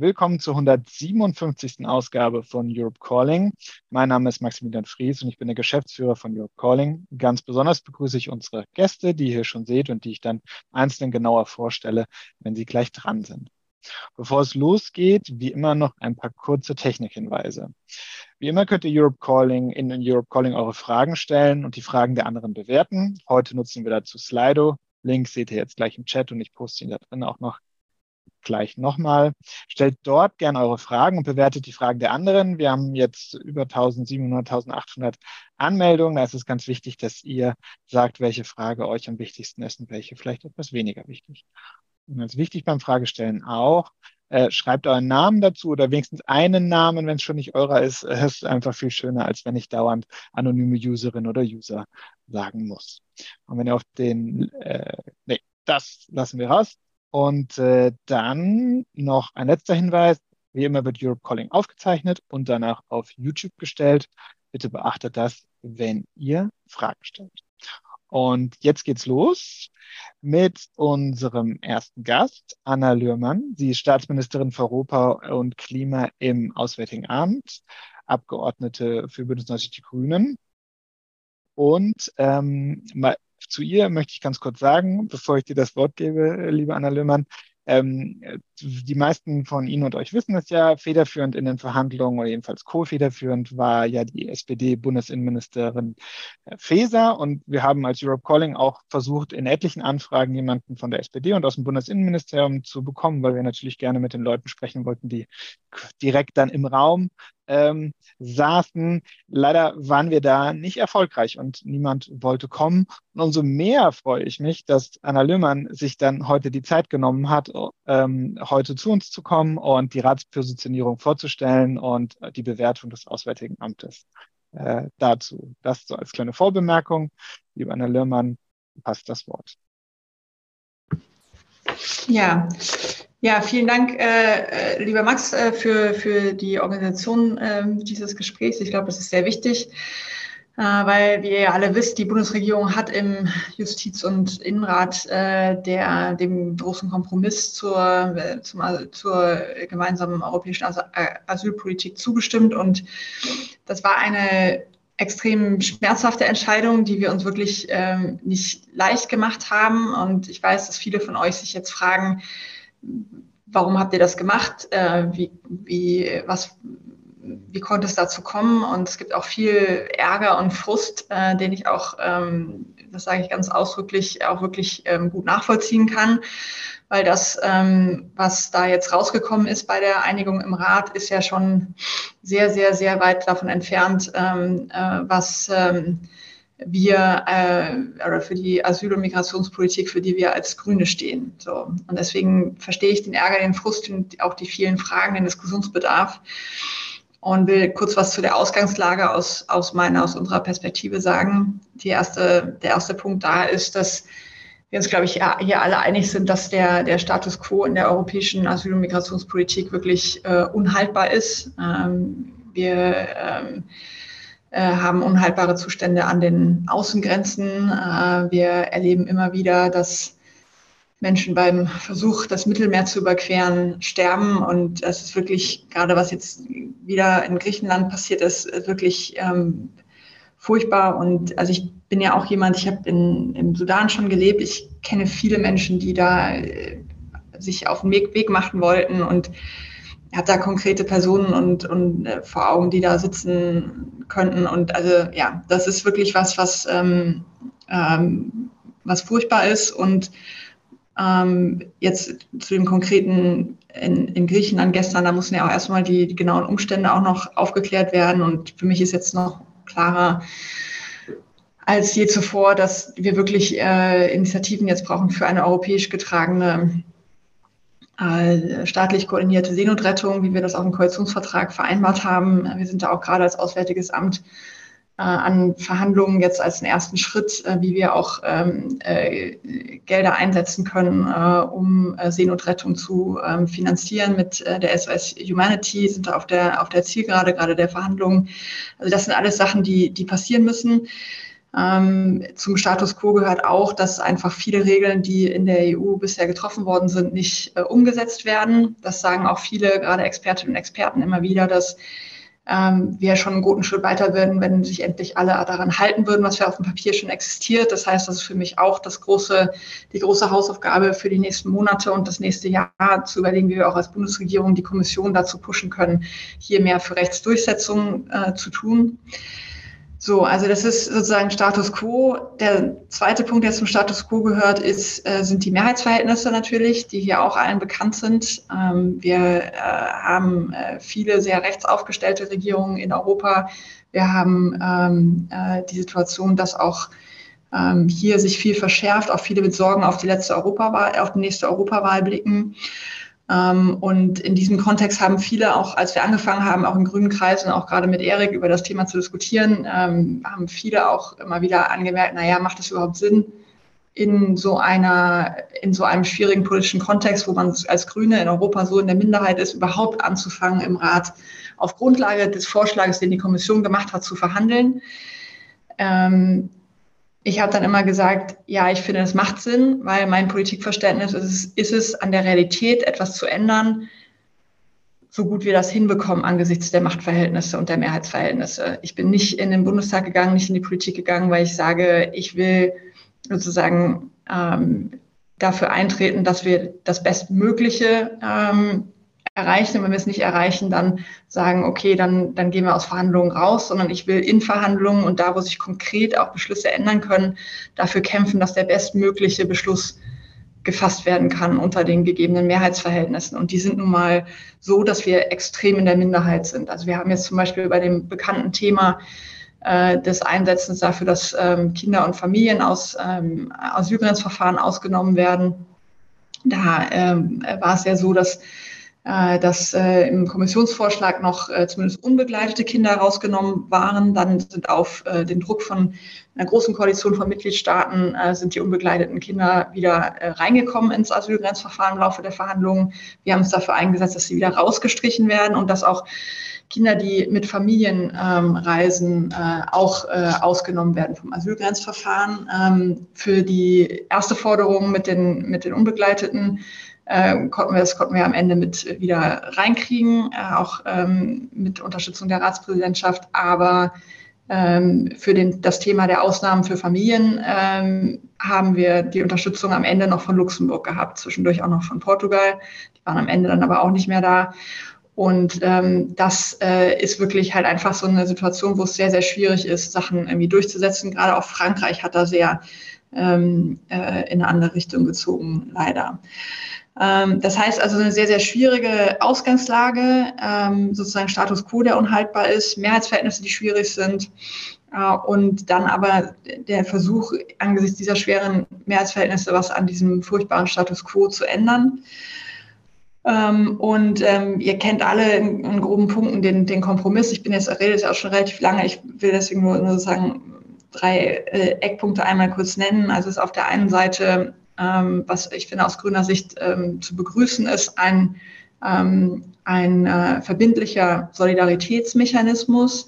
Willkommen zur 157. Ausgabe von Europe Calling. Mein Name ist Maximilian Fries und ich bin der Geschäftsführer von Europe Calling. Ganz besonders begrüße ich unsere Gäste, die ihr hier schon seht und die ich dann einzeln genauer vorstelle, wenn sie gleich dran sind. Bevor es losgeht, wie immer noch ein paar kurze Technikhinweise. Wie immer könnt ihr Europe Calling in Europe Calling eure Fragen stellen und die Fragen der anderen bewerten. Heute nutzen wir dazu Slido. Link seht ihr jetzt gleich im Chat und ich poste ihn da drin auch noch gleich nochmal. Stellt dort gerne eure Fragen und bewertet die Fragen der anderen. Wir haben jetzt über 1700, 1800 Anmeldungen. Da ist es ganz wichtig, dass ihr sagt, welche Frage euch am wichtigsten ist und welche vielleicht etwas weniger wichtig. Und ganz wichtig beim Fragestellen auch, äh, schreibt euren Namen dazu oder wenigstens einen Namen, wenn es schon nicht eurer ist. Es ist einfach viel schöner, als wenn ich dauernd anonyme Userin oder User sagen muss. Und wenn ihr auf den, äh, nee, das lassen wir raus. Und äh, dann noch ein letzter Hinweis. Wie immer wird Europe Calling aufgezeichnet und danach auf YouTube gestellt. Bitte beachtet das, wenn ihr Fragen stellt. Und jetzt geht's los mit unserem ersten Gast, Anna Lührmann. Sie ist Staatsministerin für Europa und Klima im Auswärtigen Amt, Abgeordnete für Bündnis 90 Die Grünen. Und ähm, zu ihr möchte ich ganz kurz sagen, bevor ich dir das Wort gebe, liebe Anna Löhmann. Ähm, die meisten von Ihnen und euch wissen es ja, federführend in den Verhandlungen oder jedenfalls co-federführend war ja die SPD-Bundesinnenministerin äh, Faeser und wir haben als Europe Calling auch versucht, in etlichen Anfragen jemanden von der SPD und aus dem Bundesinnenministerium zu bekommen, weil wir natürlich gerne mit den Leuten sprechen wollten, die direkt dann im Raum ähm, saßen. Leider waren wir da nicht erfolgreich und niemand wollte kommen. Und umso mehr freue ich mich, dass Anna Löhmann sich dann heute die Zeit genommen hat, ähm, heute zu uns zu kommen und die Ratspositionierung vorzustellen und die Bewertung des Auswärtigen Amtes äh, dazu. Das so als kleine Vorbemerkung. Liebe Anna Löhmann, passt das Wort. Ja, ja, vielen Dank, äh, äh, lieber Max, äh, für, für die Organisation äh, dieses Gesprächs. Ich glaube, das ist sehr wichtig, äh, weil, wie ihr alle wisst, die Bundesregierung hat im Justiz- und Innenrat äh, der, dem großen Kompromiss zur, äh, zum, zur gemeinsamen europäischen Asylpolitik zugestimmt. Und das war eine extrem schmerzhafte Entscheidung, die wir uns wirklich ähm, nicht leicht gemacht haben. Und ich weiß, dass viele von euch sich jetzt fragen, warum habt ihr das gemacht? Äh, wie, wie, was, wie konnte es dazu kommen? Und es gibt auch viel Ärger und Frust, äh, den ich auch, ähm, das sage ich ganz ausdrücklich, auch wirklich ähm, gut nachvollziehen kann. Weil das, ähm, was da jetzt rausgekommen ist bei der Einigung im Rat, ist ja schon sehr, sehr, sehr weit davon entfernt, ähm, äh, was ähm, wir äh, oder für die Asyl- und Migrationspolitik, für die wir als Grüne stehen. So. Und deswegen verstehe ich den Ärger, den Frust und auch die vielen Fragen, den Diskussionsbedarf und will kurz was zu der Ausgangslage aus, aus meiner, aus unserer Perspektive sagen. Die erste, der erste Punkt da ist, dass wir uns, glaube ich, hier alle einig sind, dass der, der Status quo in der europäischen Asyl- und Migrationspolitik wirklich äh, unhaltbar ist. Ähm, wir ähm, äh, haben unhaltbare Zustände an den Außengrenzen. Äh, wir erleben immer wieder, dass Menschen beim Versuch, das Mittelmeer zu überqueren, sterben. Und das ist wirklich, gerade was jetzt wieder in Griechenland passiert ist, wirklich ähm, furchtbar. Und also ich bin ja auch jemand, ich habe im Sudan schon gelebt. Ich kenne viele Menschen, die da äh, sich auf den Weg, Weg machen wollten und hat da konkrete Personen und, und äh, vor Augen, die da sitzen könnten. Und also ja, das ist wirklich was, was, ähm, ähm, was furchtbar ist. Und ähm, jetzt zu dem konkreten in, in Griechenland gestern, da mussten ja auch erstmal die, die genauen Umstände auch noch aufgeklärt werden. Und für mich ist jetzt noch klarer, als je zuvor, dass wir wirklich äh, Initiativen jetzt brauchen für eine europäisch getragene staatlich koordinierte Seenotrettung, wie wir das auch im Koalitionsvertrag vereinbart haben. Wir sind da auch gerade als Auswärtiges Amt äh, an Verhandlungen jetzt als einen ersten Schritt, äh, wie wir auch ähm, Gelder einsetzen können, um Seenotrettung zu ähm, finanzieren mit der SOS Humanity, sind da auf der, auf der Zielgerade gerade der Verhandlungen. Also das sind alles Sachen, die, die passieren müssen. Ähm, zum Status quo gehört auch, dass einfach viele Regeln, die in der EU bisher getroffen worden sind, nicht äh, umgesetzt werden. Das sagen auch viele, gerade Expertinnen und Experten immer wieder, dass ähm, wir schon einen guten Schritt weiter werden, wenn sich endlich alle daran halten würden, was ja auf dem Papier schon existiert. Das heißt, das ist für mich auch das große, die große Hausaufgabe für die nächsten Monate und das nächste Jahr zu überlegen, wie wir auch als Bundesregierung die Kommission dazu pushen können, hier mehr für Rechtsdurchsetzung äh, zu tun. So, also das ist sozusagen Status quo. Der zweite Punkt, der zum Status quo gehört, ist, äh, sind die Mehrheitsverhältnisse natürlich, die hier auch allen bekannt sind. Ähm, wir äh, haben äh, viele sehr rechtsaufgestellte Regierungen in Europa. Wir haben ähm, äh, die Situation, dass auch ähm, hier sich viel verschärft, auch viele mit Sorgen auf die letzte Europawahl, auf die nächste Europawahl blicken. Ähm, und in diesem Kontext haben viele auch, als wir angefangen haben, auch in grünen Kreisen, auch gerade mit Erik über das Thema zu diskutieren, ähm, haben viele auch immer wieder angemerkt, naja, macht es überhaupt Sinn, in so einer, in so einem schwierigen politischen Kontext, wo man als Grüne in Europa so in der Minderheit ist, überhaupt anzufangen, im Rat auf Grundlage des Vorschlags, den die Kommission gemacht hat, zu verhandeln. Ähm, ich habe dann immer gesagt, ja, ich finde, es macht Sinn, weil mein Politikverständnis ist ist es, an der Realität etwas zu ändern, so gut wir das hinbekommen angesichts der Machtverhältnisse und der Mehrheitsverhältnisse. Ich bin nicht in den Bundestag gegangen, nicht in die Politik gegangen, weil ich sage, ich will sozusagen ähm, dafür eintreten, dass wir das Bestmögliche ähm, erreichen. Und wenn wir es nicht erreichen, dann sagen, okay, dann, dann gehen wir aus Verhandlungen raus, sondern ich will in Verhandlungen und da, wo sich konkret auch Beschlüsse ändern können, dafür kämpfen, dass der bestmögliche Beschluss gefasst werden kann unter den gegebenen Mehrheitsverhältnissen. Und die sind nun mal so, dass wir extrem in der Minderheit sind. Also wir haben jetzt zum Beispiel bei dem bekannten Thema äh, des Einsetzens dafür, dass ähm, Kinder und Familien aus ähm, Asylgrenzverfahren ausgenommen werden. Da ähm, war es ja so, dass dass äh, im Kommissionsvorschlag noch äh, zumindest unbegleitete Kinder rausgenommen waren. Dann sind auf äh, den Druck von einer großen Koalition von Mitgliedstaaten äh, sind die unbegleiteten Kinder wieder äh, reingekommen ins Asylgrenzverfahren im Laufe der Verhandlungen. Wir haben uns dafür eingesetzt, dass sie wieder rausgestrichen werden und dass auch Kinder, die mit Familien ähm, reisen, äh, auch äh, ausgenommen werden vom Asylgrenzverfahren. Ähm, für die erste Forderung mit den, mit den Unbegleiteten äh, konnten wir das konnten wir am Ende mit wieder reinkriegen, äh, auch ähm, mit Unterstützung der Ratspräsidentschaft. Aber ähm, für den, das Thema der Ausnahmen für Familien ähm, haben wir die Unterstützung am Ende noch von Luxemburg gehabt, zwischendurch auch noch von Portugal. Die waren am Ende dann aber auch nicht mehr da. Und ähm, das äh, ist wirklich halt einfach so eine Situation, wo es sehr, sehr schwierig ist, Sachen irgendwie durchzusetzen. Gerade auch Frankreich hat da sehr ähm, äh, in eine andere Richtung gezogen, leider. Ähm, das heißt also eine sehr, sehr schwierige Ausgangslage, ähm, sozusagen Status quo, der unhaltbar ist, Mehrheitsverhältnisse, die schwierig sind. Äh, und dann aber der Versuch, angesichts dieser schweren Mehrheitsverhältnisse was an diesem furchtbaren Status quo zu ändern. Ähm, und ihr kennt alle in, groben Punkten den, den Kompromiss. Ich bin jetzt, rede jetzt auch schon relativ lange. Ich will deswegen nur, nur sagen, drei äh, Eckpunkte einmal kurz nennen. Also es ist auf der einen Seite was ich finde aus grüner Sicht ähm, zu begrüßen ist, ein, ähm, ein äh, verbindlicher Solidaritätsmechanismus,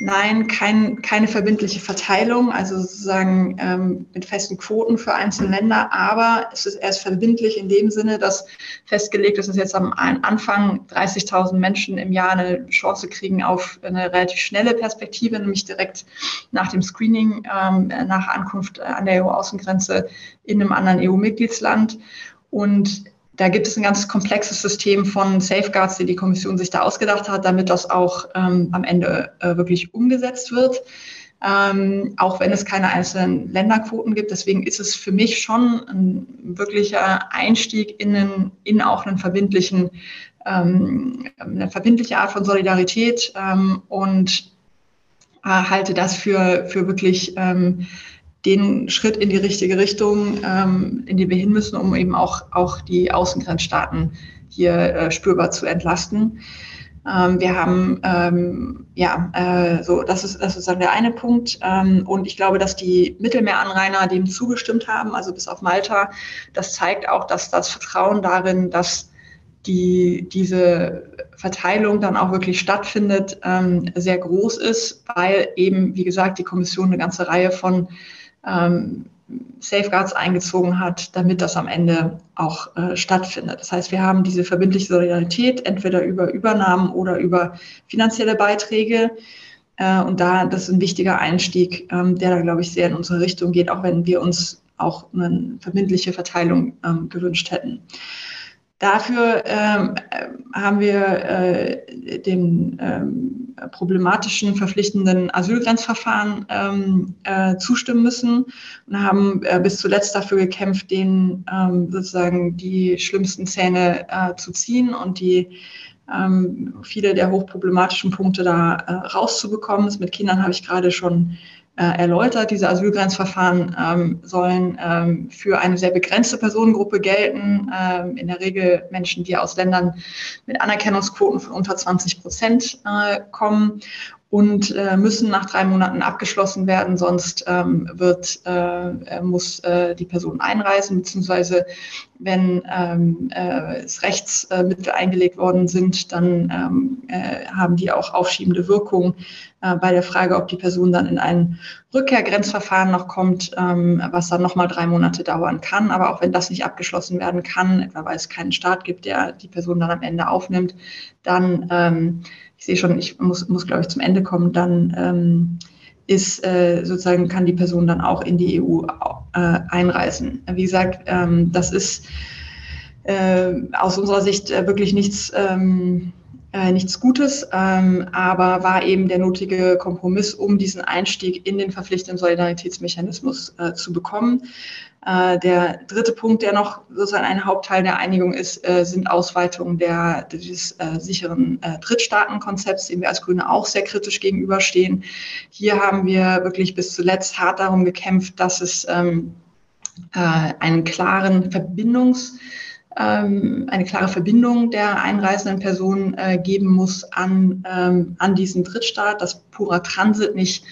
Nein, kein, keine verbindliche Verteilung, also sozusagen ähm, mit festen Quoten für einzelne Länder, aber es ist erst verbindlich in dem Sinne, dass festgelegt ist, dass jetzt am Anfang 30.000 Menschen im Jahr eine Chance kriegen auf eine relativ schnelle Perspektive, nämlich direkt nach dem Screening, ähm, nach Ankunft an der EU-Außengrenze in einem anderen EU-Mitgliedsland. Und da gibt es ein ganz komplexes System von Safeguards, die die Kommission sich da ausgedacht hat, damit das auch ähm, am Ende äh, wirklich umgesetzt wird. Ähm, auch wenn es keine einzelnen Länderquoten gibt. Deswegen ist es für mich schon ein wirklicher Einstieg in, einen, in auch einen verbindlichen, ähm, eine verbindliche Art von Solidarität ähm, und äh, halte das für, für wirklich ähm, den Schritt in die richtige Richtung, ähm, in die wir hin müssen, um eben auch, auch die Außengrenzstaaten hier äh, spürbar zu entlasten. Ähm, wir haben, ähm, ja, äh, so, das ist, das ist dann der eine Punkt. Ähm, und ich glaube, dass die Mittelmeeranrainer dem zugestimmt haben, also bis auf Malta. Das zeigt auch, dass das Vertrauen darin, dass die, diese Verteilung dann auch wirklich stattfindet, ähm, sehr groß ist, weil eben, wie gesagt, die Kommission eine ganze Reihe von ähm, Safeguards eingezogen hat, damit das am Ende auch äh, stattfindet. Das heißt, wir haben diese verbindliche Solidarität entweder über Übernahmen oder über finanzielle Beiträge. Äh, und da, das ist ein wichtiger Einstieg, ähm, der da, glaube ich, sehr in unsere Richtung geht, auch wenn wir uns auch eine verbindliche Verteilung ähm, gewünscht hätten. Dafür ähm, haben wir äh, dem ähm, problematischen, verpflichtenden Asylgrenzverfahren ähm, äh, zustimmen müssen und haben äh, bis zuletzt dafür gekämpft, den ähm, sozusagen die schlimmsten Zähne äh, zu ziehen und die ähm, viele der hochproblematischen Punkte da äh, rauszubekommen. Das mit Kindern habe ich gerade schon erläutert. Diese Asylgrenzverfahren ähm, sollen ähm, für eine sehr begrenzte Personengruppe gelten, ähm, in der Regel Menschen, die aus Ländern mit Anerkennungsquoten von unter 20 Prozent äh, kommen und äh, müssen nach drei Monaten abgeschlossen werden, sonst ähm, wird, äh, muss äh, die Person einreisen, beziehungsweise wenn ähm, äh, Rechtsmittel eingelegt worden sind, dann ähm, äh, haben die auch aufschiebende Wirkung äh, bei der Frage, ob die Person dann in ein Rückkehrgrenzverfahren noch kommt, ähm, was dann nochmal drei Monate dauern kann. Aber auch wenn das nicht abgeschlossen werden kann, etwa weil es keinen Staat gibt, der die Person dann am Ende aufnimmt, dann ähm, ich sehe schon, ich muss, muss glaube ich, zum Ende kommen, dann ähm, ist äh, sozusagen, kann die Person dann auch in die EU äh, einreisen. Wie gesagt, ähm, das ist äh, aus unserer Sicht äh, wirklich nichts, ähm, äh, nichts Gutes, ähm, aber war eben der notige Kompromiss, um diesen Einstieg in den verpflichtenden Solidaritätsmechanismus äh, zu bekommen. Äh, der dritte Punkt, der noch sozusagen ein Hauptteil der Einigung ist, äh, sind Ausweitungen der, des äh, sicheren Drittstaatenkonzepts, dem wir als Grüne auch sehr kritisch gegenüberstehen. Hier haben wir wirklich bis zuletzt hart darum gekämpft, dass es ähm, einen klaren Verbindungs- ähm, eine klare Verbindung der einreisenden Personen geben muss an, ähm, an diesen Drittstaat, dass purer Transit nicht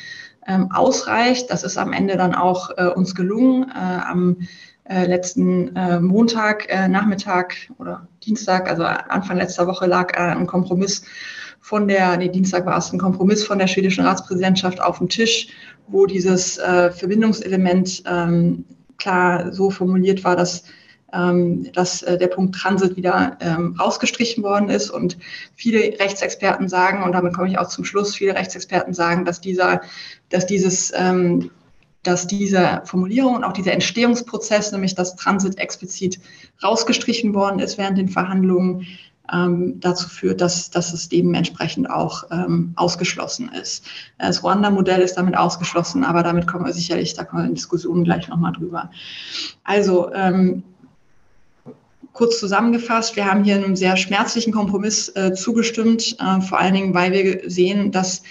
ähm, ausreicht. Das ist am Ende dann auch äh, uns gelungen. Äh, am äh, letzten äh, Montag, äh, Nachmittag oder Dienstag, also Anfang letzter Woche lag äh, ein Kompromiss von der, nee, Dienstag war es ein Kompromiss von der schwedischen Ratspräsidentschaft auf dem Tisch, wo dieses äh, Verbindungselement ähm, klar so formuliert war, dass dass äh, der Punkt Transit wieder ähm, rausgestrichen worden ist. Und viele Rechtsexperten sagen, und damit komme ich auch zum Schluss, viele Rechtsexperten sagen, dass dieser, dass dieses ähm, dass diese Formulierung und auch dieser Entstehungsprozess, nämlich dass Transit explizit rausgestrichen worden ist während den Verhandlungen, ähm, dazu führt, dass, dass es dementsprechend auch ähm, ausgeschlossen ist. Das Ruanda-Modell ist damit ausgeschlossen, aber damit kommen wir sicherlich, da kommen wir in Diskussionen gleich nochmal drüber. Also ähm, Kurz zusammengefasst, wir haben hier einem sehr schmerzlichen Kompromiss äh, zugestimmt, äh, vor allen Dingen, weil wir sehen, dass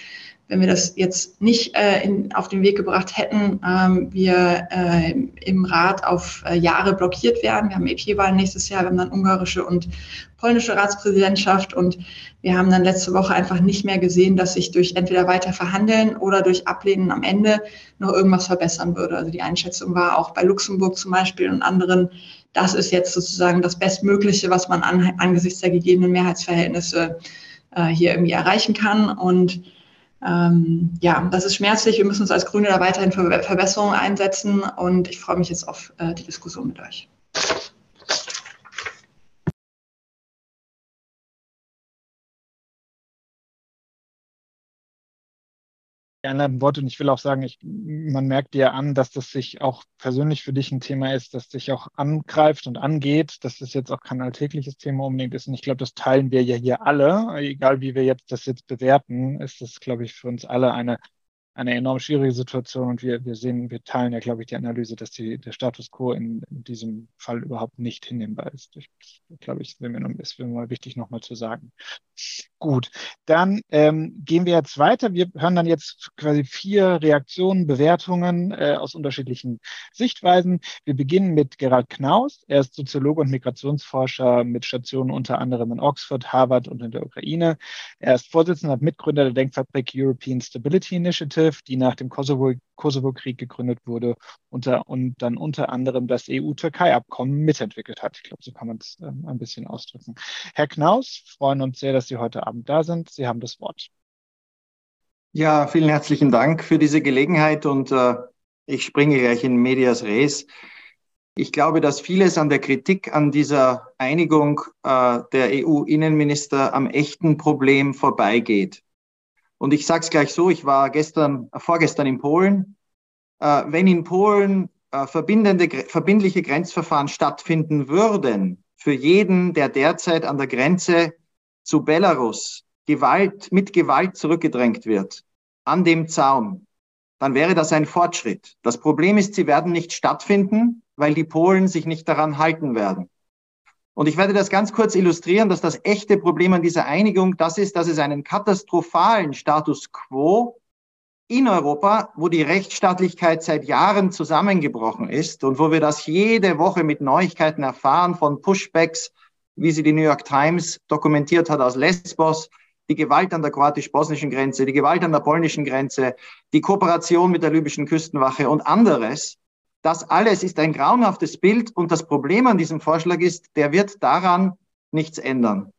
wenn wir das jetzt nicht äh, in, auf den Weg gebracht hätten, ähm, wir äh, im Rat auf äh, Jahre blockiert werden. Wir haben EP-Wahlen nächstes Jahr, wir haben dann ungarische und polnische Ratspräsidentschaft und wir haben dann letzte Woche einfach nicht mehr gesehen, dass sich durch entweder weiter verhandeln oder durch Ablehnen am Ende noch irgendwas verbessern würde. Also die Einschätzung war auch bei Luxemburg zum Beispiel und anderen das ist jetzt sozusagen das Bestmögliche, was man an, angesichts der gegebenen Mehrheitsverhältnisse äh, hier irgendwie erreichen kann. Und ähm, ja, das ist schmerzlich. Wir müssen uns als Grüne da weiterhin für Verbesserungen einsetzen. Und ich freue mich jetzt auf äh, die Diskussion mit euch. Einleitenden Worte. Und ich will auch sagen, ich, man merkt dir an, dass das sich auch persönlich für dich ein Thema ist, das sich auch angreift und angeht, dass das jetzt auch kein alltägliches Thema unbedingt ist. Und ich glaube, das teilen wir ja hier alle. Egal wie wir jetzt das jetzt bewerten, ist das, glaube ich, für uns alle eine eine enorm schwierige Situation und wir, wir sehen, wir teilen ja, glaube ich, die Analyse, dass die, der Status quo in, in diesem Fall überhaupt nicht hinnehmbar ist. Ich, glaube ich, ist mir, ist mir mal wichtig nochmal zu sagen. Gut, dann ähm, gehen wir jetzt weiter. Wir hören dann jetzt quasi vier Reaktionen, Bewertungen äh, aus unterschiedlichen Sichtweisen. Wir beginnen mit Gerald Knaus. Er ist Soziologe und Migrationsforscher mit Stationen unter anderem in Oxford, Harvard und in der Ukraine. Er ist Vorsitzender und Mitgründer der Denkfabrik European Stability Initiative ISIF, die nach dem Kosovo-Krieg Kosovo gegründet wurde unter, und dann unter anderem das EU-Türkei-Abkommen mitentwickelt hat. Ich glaube, so kann man es ähm, ein bisschen ausdrücken. Herr Knaus, freuen uns sehr, dass Sie heute Abend da sind. Sie haben das Wort. Ja, vielen herzlichen Dank für diese Gelegenheit und äh, ich springe gleich in Medias Res. Ich glaube, dass vieles an der Kritik an dieser Einigung äh, der EU-Innenminister am echten Problem vorbeigeht. Und ich sage es gleich so, ich war gestern, äh, vorgestern in Polen. Äh, wenn in Polen äh, verbindende, verbindliche Grenzverfahren stattfinden würden, für jeden, der derzeit an der Grenze zu Belarus Gewalt, mit Gewalt zurückgedrängt wird, an dem Zaun, dann wäre das ein Fortschritt. Das Problem ist, sie werden nicht stattfinden, weil die Polen sich nicht daran halten werden. Und ich werde das ganz kurz illustrieren, dass das echte Problem an dieser Einigung das ist, dass es einen katastrophalen Status quo in Europa, wo die Rechtsstaatlichkeit seit Jahren zusammengebrochen ist und wo wir das jede Woche mit Neuigkeiten erfahren von Pushbacks, wie sie die New York Times dokumentiert hat aus Lesbos, die Gewalt an der kroatisch-bosnischen Grenze, die Gewalt an der polnischen Grenze, die Kooperation mit der libyschen Küstenwache und anderes. Das alles ist ein grauenhaftes Bild und das Problem an diesem Vorschlag ist, der wird daran nichts ändern.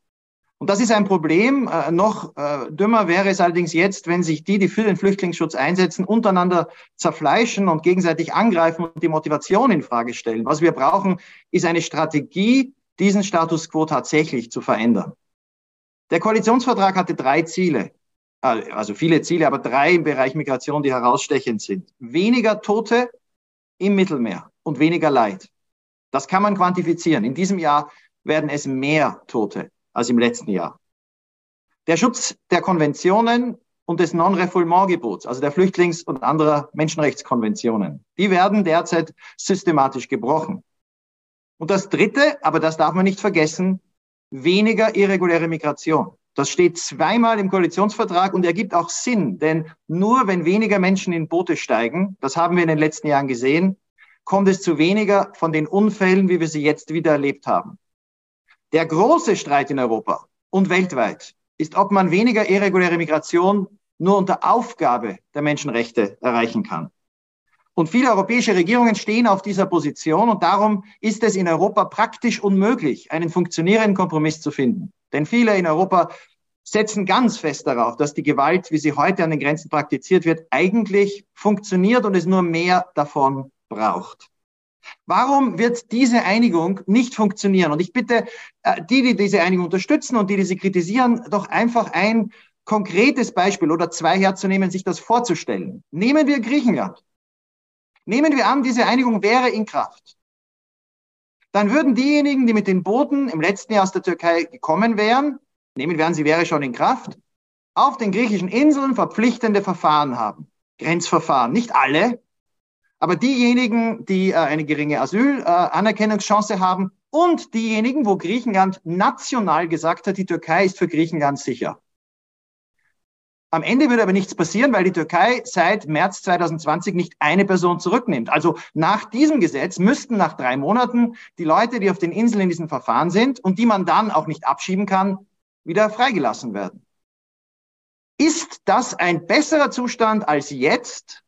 Und das ist ein Problem. Äh, noch äh, dümmer wäre es allerdings jetzt, wenn sich die, die für den Flüchtlingsschutz einsetzen, untereinander zerfleischen und gegenseitig angreifen und die Motivation in Frage stellen. Was wir brauchen, ist eine Strategie, diesen Status quo tatsächlich zu verändern. Der Koalitionsvertrag hatte drei Ziele, äh, also viele Ziele, aber drei im Bereich Migration, die herausstechend sind. Weniger Tote im Mittelmeer und weniger Leid. Das kann man quantifizieren. In diesem Jahr werden es mehr Tote als im letzten Jahr. Der Schutz der Konventionen und des Non-Refoulement-Gebots, also der Flüchtlings- und anderer Menschenrechtskonventionen, die werden derzeit systematisch gebrochen. Und das Dritte, aber das darf man nicht vergessen, weniger irreguläre Migration. Das steht zweimal im Koalitionsvertrag und ergibt auch Sinn, denn nur wenn weniger Menschen in Boote steigen, das haben wir in den letzten Jahren gesehen, kommt es zu weniger von den Unfällen, wie wir sie jetzt wieder erlebt haben. Der große Streit in Europa und weltweit ist, ob man weniger irreguläre Migration nur unter Aufgabe der Menschenrechte erreichen kann. Und viele europäische Regierungen stehen auf dieser Position und darum ist es in Europa praktisch unmöglich, einen funktionierenden Kompromiss zu finden. Denn viele in Europa setzen ganz fest darauf, dass die Gewalt, wie sie heute an den Grenzen praktiziert wird, eigentlich funktioniert und es nur mehr davon braucht. Warum wird diese Einigung nicht funktionieren? Und ich bitte äh, die, die diese Einigung unterstützen und die, die sie kritisieren, doch einfach ein konkretes Beispiel oder zwei herzunehmen, sich das vorzustellen. Nehmen wir Griechenland. Nehmen wir an, diese Einigung wäre in Kraft. Dann würden diejenigen, die mit den Booten im letzten Jahr aus der Türkei gekommen wären, nehmen wir an, sie wäre schon in Kraft, auf den griechischen Inseln verpflichtende Verfahren haben. Grenzverfahren. Nicht alle, aber diejenigen, die äh, eine geringe Asylanerkennungschance äh, haben und diejenigen, wo Griechenland national gesagt hat, die Türkei ist für Griechenland sicher. Am Ende würde aber nichts passieren, weil die Türkei seit März 2020 nicht eine Person zurücknimmt. Also nach diesem Gesetz müssten nach drei Monaten die Leute, die auf den Inseln in diesem Verfahren sind und die man dann auch nicht abschieben kann, wieder freigelassen werden. Ist das ein besserer Zustand als jetzt,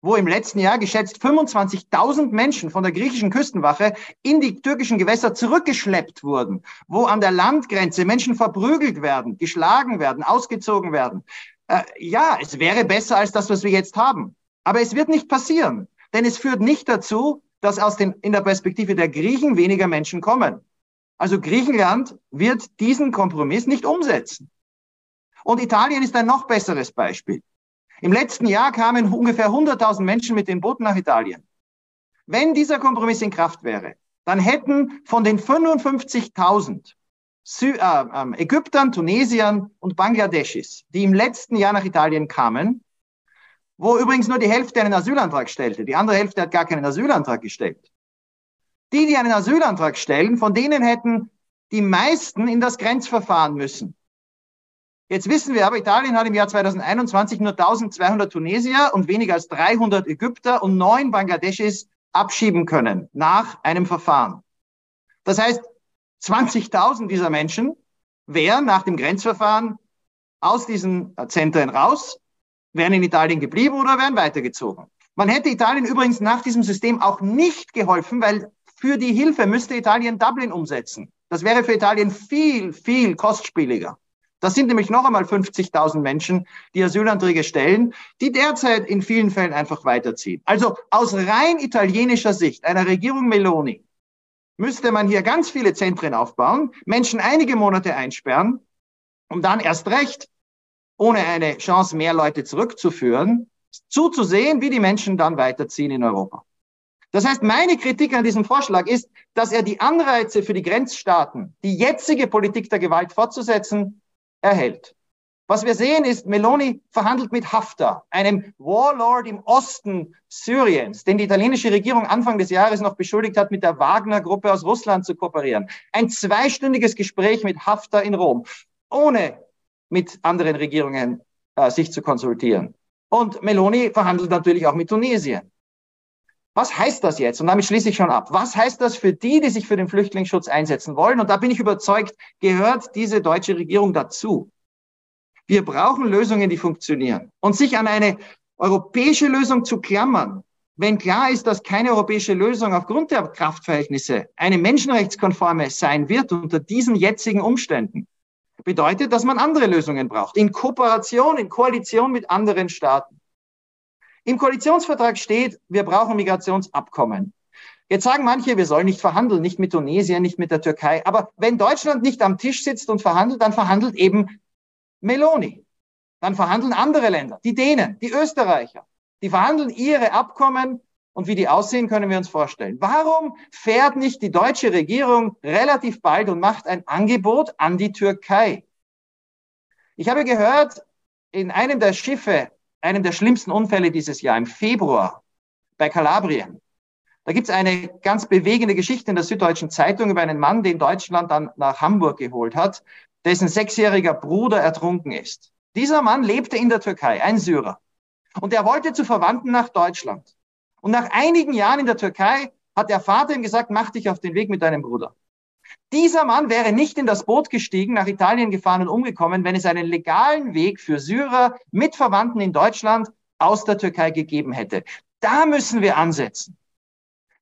wo im letzten Jahr geschätzt 25.000 Menschen von der griechischen Küstenwache in die türkischen Gewässer zurückgeschleppt wurden, wo an der Landgrenze Menschen verprügelt werden, geschlagen werden, ausgezogen werden, äh, ja, es wäre besser als das, was wir jetzt haben. Aber es wird nicht passieren, denn es führt nicht dazu, dass aus den, in der Perspektive der Griechen weniger Menschen kommen. Also Griechenland wird diesen Kompromiss nicht umsetzen. Und Italien ist ein noch besseres Beispiel. Im letzten Jahr kamen ungefähr 100.000 Menschen mit den Booten nach Italien. Wenn dieser Kompromiss in Kraft wäre, dann hätten von den 55.000 Sü äh, äh, Ägyptern, Tunesiern und Bangladeschis, die im letzten Jahr nach Italien kamen, wo übrigens nur die Hälfte einen Asylantrag stellte. Die andere Hälfte hat gar keinen Asylantrag gestellt. Die, die einen Asylantrag stellen, von denen hätten die meisten in das Grenzverfahren müssen. Jetzt wissen wir aber, Italien hat im Jahr 2021 nur 1200 Tunesier und weniger als 300 Ägypter und neun Bangladeschis abschieben können nach einem Verfahren. Das heißt, 20.000 dieser Menschen wären nach dem Grenzverfahren aus diesen Zentren raus, wären in Italien geblieben oder wären weitergezogen. Man hätte Italien übrigens nach diesem System auch nicht geholfen, weil für die Hilfe müsste Italien Dublin umsetzen. Das wäre für Italien viel, viel kostspieliger. Das sind nämlich noch einmal 50.000 Menschen, die Asylanträge stellen, die derzeit in vielen Fällen einfach weiterziehen. Also aus rein italienischer Sicht einer Regierung Meloni müsste man hier ganz viele Zentren aufbauen, Menschen einige Monate einsperren, um dann erst recht, ohne eine Chance, mehr Leute zurückzuführen, zuzusehen, wie die Menschen dann weiterziehen in Europa. Das heißt, meine Kritik an diesem Vorschlag ist, dass er die Anreize für die Grenzstaaten, die jetzige Politik der Gewalt fortzusetzen, erhält. Was wir sehen ist, Meloni verhandelt mit Haftar, einem Warlord im Osten Syriens, den die italienische Regierung Anfang des Jahres noch beschuldigt hat, mit der Wagner-Gruppe aus Russland zu kooperieren. Ein zweistündiges Gespräch mit Haftar in Rom, ohne mit anderen Regierungen äh, sich zu konsultieren. Und Meloni verhandelt natürlich auch mit Tunesien. Was heißt das jetzt? Und damit schließe ich schon ab. Was heißt das für die, die sich für den Flüchtlingsschutz einsetzen wollen? Und da bin ich überzeugt, gehört diese deutsche Regierung dazu. Wir brauchen Lösungen, die funktionieren. Und sich an eine europäische Lösung zu klammern, wenn klar ist, dass keine europäische Lösung aufgrund der Kraftverhältnisse eine menschenrechtskonforme sein wird unter diesen jetzigen Umständen, bedeutet, dass man andere Lösungen braucht, in Kooperation, in Koalition mit anderen Staaten. Im Koalitionsvertrag steht, wir brauchen Migrationsabkommen. Jetzt sagen manche, wir sollen nicht verhandeln, nicht mit Tunesien, nicht mit der Türkei. Aber wenn Deutschland nicht am Tisch sitzt und verhandelt, dann verhandelt eben Meloni. Dann verhandeln andere Länder, die Dänen, die Österreicher. Die verhandeln ihre Abkommen und wie die aussehen, können wir uns vorstellen. Warum fährt nicht die deutsche Regierung relativ bald und macht ein Angebot an die Türkei? Ich habe gehört, in einem der Schiffe einem der schlimmsten Unfälle dieses Jahr, im Februar bei Kalabrien. Da gibt es eine ganz bewegende Geschichte in der Süddeutschen Zeitung über einen Mann, den Deutschland dann nach Hamburg geholt hat, dessen sechsjähriger Bruder ertrunken ist. Dieser Mann lebte in der Türkei, ein Syrer. Und er wollte zu Verwandten nach Deutschland. Und nach einigen Jahren in der Türkei hat der Vater ihm gesagt, mach dich auf den Weg mit deinem Bruder. Dieser Mann wäre nicht in das Boot gestiegen, nach Italien gefahren und umgekommen, wenn es einen legalen Weg für Syrer mit Verwandten in Deutschland aus der Türkei gegeben hätte. Da müssen wir ansetzen.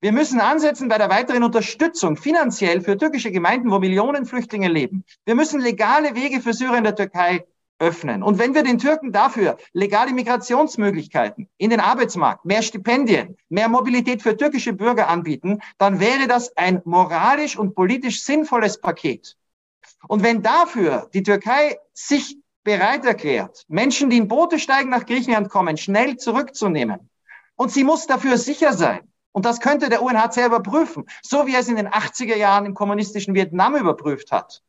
Wir müssen ansetzen bei der weiteren Unterstützung finanziell für türkische Gemeinden, wo Millionen Flüchtlinge leben. Wir müssen legale Wege für Syrer in der Türkei öffnen. Und wenn wir den Türken dafür legale Migrationsmöglichkeiten in den Arbeitsmarkt, mehr Stipendien, mehr Mobilität für türkische Bürger anbieten, dann wäre das ein moralisch und politisch sinnvolles Paket. Und wenn dafür die Türkei sich bereit erklärt, Menschen, die in Boote steigen, nach Griechenland kommen, schnell zurückzunehmen, und sie muss dafür sicher sein, und das könnte der UNHCR überprüfen, so wie er es in den 80er Jahren im kommunistischen Vietnam überprüft hat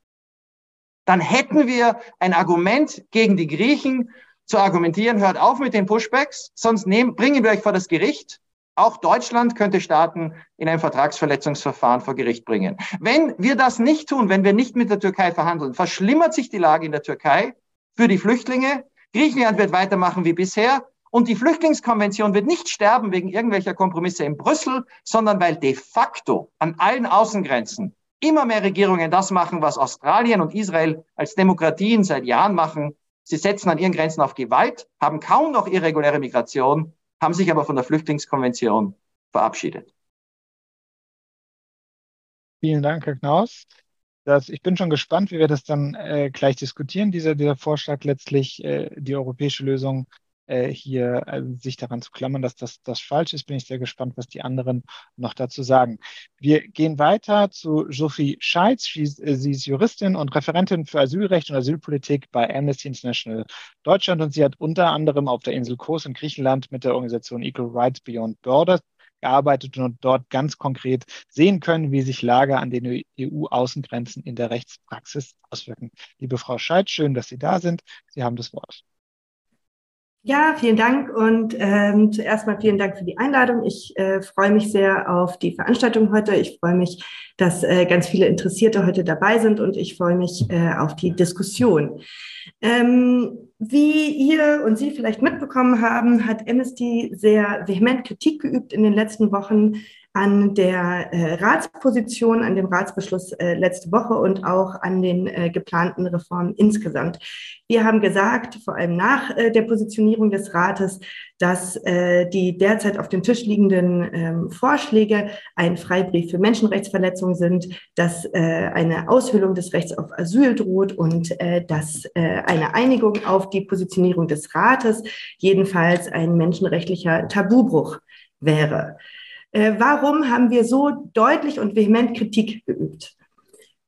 dann hätten wir ein Argument gegen die Griechen zu argumentieren, hört auf mit den Pushbacks, sonst nehmen, bringen wir euch vor das Gericht. Auch Deutschland könnte Staaten in ein Vertragsverletzungsverfahren vor Gericht bringen. Wenn wir das nicht tun, wenn wir nicht mit der Türkei verhandeln, verschlimmert sich die Lage in der Türkei für die Flüchtlinge. Griechenland wird weitermachen wie bisher. Und die Flüchtlingskonvention wird nicht sterben wegen irgendwelcher Kompromisse in Brüssel, sondern weil de facto an allen Außengrenzen immer mehr Regierungen das machen, was Australien und Israel als Demokratien seit Jahren machen. Sie setzen an ihren Grenzen auf Gewalt, haben kaum noch irreguläre Migration, haben sich aber von der Flüchtlingskonvention verabschiedet. Vielen Dank, Herr Knaus. Das, ich bin schon gespannt, wie wir das dann äh, gleich diskutieren, dieser, dieser Vorschlag letztlich, äh, die europäische Lösung äh, hier äh, sich daran zu klammern, dass das, das falsch ist, bin ich sehr gespannt, was die anderen noch dazu sagen. Wir gehen weiter zu Sophie Scheitz. Sie, äh, sie ist Juristin und Referentin für Asylrecht und Asylpolitik bei Amnesty International Deutschland und sie hat unter anderem auf der Insel Kos in Griechenland mit der Organisation Equal Rights Beyond Borders gearbeitet und dort ganz konkret sehen können, wie sich Lage an den EU-Außengrenzen in der Rechtspraxis auswirken. Liebe Frau Scheid, schön, dass Sie da sind. Sie haben das Wort. Ja, vielen Dank und ähm, zuerst mal vielen Dank für die Einladung. Ich äh, freue mich sehr auf die Veranstaltung heute. Ich freue mich, dass äh, ganz viele Interessierte heute dabei sind und ich freue mich äh, auf die Diskussion. Ähm, wie ihr und Sie vielleicht mitbekommen haben, hat Amnesty sehr vehement Kritik geübt in den letzten Wochen an der äh, Ratsposition, an dem Ratsbeschluss äh, letzte Woche und auch an den äh, geplanten Reformen insgesamt. Wir haben gesagt, vor allem nach äh, der Positionierung des Rates, dass äh, die derzeit auf dem Tisch liegenden ähm, Vorschläge ein Freibrief für Menschenrechtsverletzungen sind, dass äh, eine Aushöhlung des Rechts auf Asyl droht und dass eine Einigung auf die Positionierung des Rates jedenfalls ein menschenrechtlicher Tabubruch wäre. Äh, warum haben wir so deutlich und vehement Kritik geübt?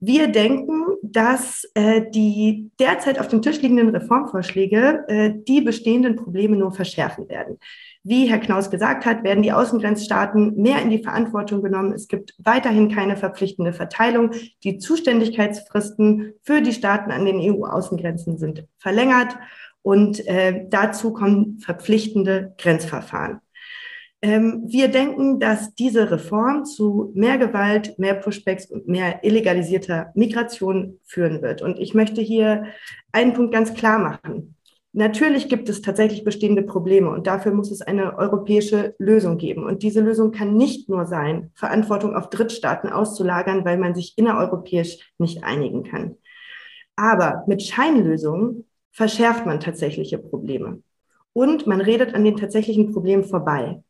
Wir denken, dass äh, die derzeit auf dem Tisch liegenden Reformvorschläge äh, die bestehenden Probleme nur verschärfen werden. Wie Herr Knaus gesagt hat, werden die Außengrenzstaaten mehr in die Verantwortung genommen. Es gibt weiterhin keine verpflichtende Verteilung. Die Zuständigkeitsfristen für die Staaten an den EU-Außengrenzen sind verlängert und äh, dazu kommen verpflichtende Grenzverfahren. Ähm, wir denken, dass diese Reform zu mehr Gewalt, mehr Pushbacks und mehr illegalisierter Migration führen wird. Und ich möchte hier einen Punkt ganz klar machen. Natürlich gibt es tatsächlich bestehende Probleme und dafür muss es eine europäische Lösung geben. Und diese Lösung kann nicht nur sein, Verantwortung auf Drittstaaten auszulagern, weil man sich innereuropäisch nicht einigen kann. Aber mit Scheinlösungen verschärft man tatsächliche Probleme. Und man redet an den tatsächlichen Problemen vorbei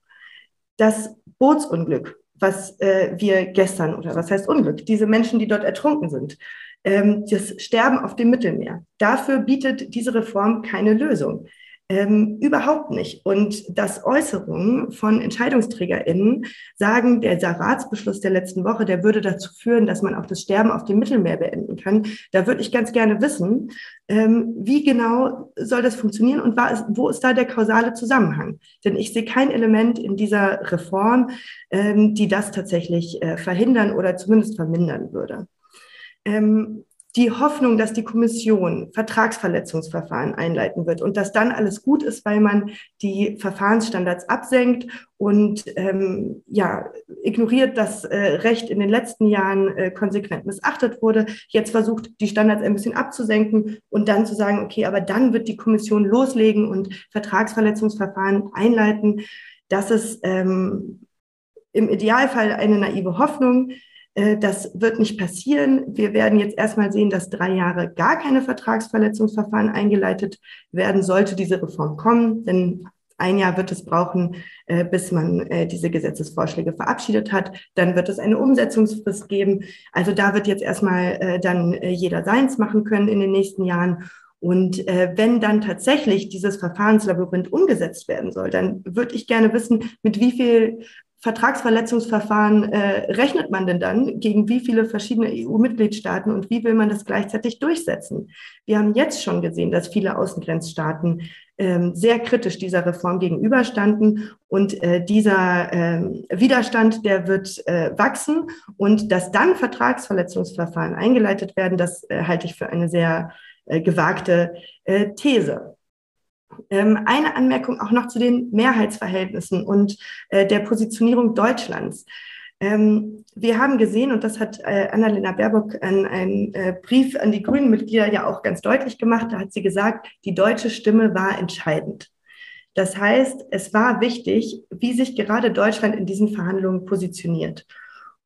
das Bootsunglück, was äh, wir gestern, oder was heißt Unglück, diese Menschen, die dort ertrunken sind, ähm, das Sterben auf dem Mittelmeer. Dafür bietet diese Reform keine Lösung. Ähm, überhaupt nicht. Und dass Äußerungen von EntscheidungsträgerInnen sagen, der Ratsbeschluss der letzten Woche, der würde dazu führen, dass man auch das Sterben auf dem Mittelmeer beenden kann. Da würde ich ganz gerne wissen, ähm, wie genau soll das funktionieren und ist, wo ist da der kausale Zusammenhang? Denn ich sehe kein Element in dieser Reform, ähm, die das tatsächlich äh, verhindern oder zumindest vermindern würde. Ähm, die Hoffnung, dass die Kommission Vertragsverletzungsverfahren einleiten wird und dass dann alles gut ist, weil man die Verfahrensstandards absenkt und ähm, ja ignoriert, dass äh, Recht in den letzten Jahren äh, konsequent missachtet wurde. Jetzt versucht die Standards ein bisschen abzusenken und dann zu sagen, okay, aber dann wird die Kommission loslegen und Vertragsverletzungsverfahren einleiten. Das ist ähm, im Idealfall eine naive Hoffnung. Äh, das wird nicht passieren. Wir werden jetzt erstmal sehen, dass drei Jahre gar keine Vertragsverletzungsverfahren eingeleitet werden, sollte diese Reform kommen. Denn ein Jahr wird es brauchen, äh, bis man äh, diese Gesetzesvorschläge verabschiedet hat. Dann wird es eine Umsetzungsfrist geben. Also da wird jetzt erstmal dann jeder seins machen können in den nächsten Jahren. Und äh, wenn dann tatsächlich dieses Verfahrenslabyrinth umgesetzt werden soll, dann würde ich gerne wissen, mit wie viel Vertragsverletzungsverfahren äh, rechnet man denn dann gegen wie viele verschiedene EU-Mitgliedstaaten und wie will man das gleichzeitig durchsetzen? Wir haben jetzt schon gesehen, dass viele Außengrenzstaaten ähm, sehr kritisch dieser Reform gegenüberstanden und äh, dieser äh, Widerstand, der wird äh, wachsen und dass dann Vertragsverletzungsverfahren eingeleitet werden, das äh, halte ich für eine sehr äh, gewagte äh, These. Ähm, eine Anmerkung auch noch zu den Mehrheitsverhältnissen und äh, der Positionierung Deutschlands. Ähm, wir haben gesehen, und das hat äh, Annalena Baerbock an einen äh, Brief an die Grünen-Mitglieder ja auch ganz deutlich gemacht, da hat sie gesagt, die deutsche Stimme war entscheidend. Das heißt, es war wichtig, wie sich gerade Deutschland in diesen Verhandlungen positioniert.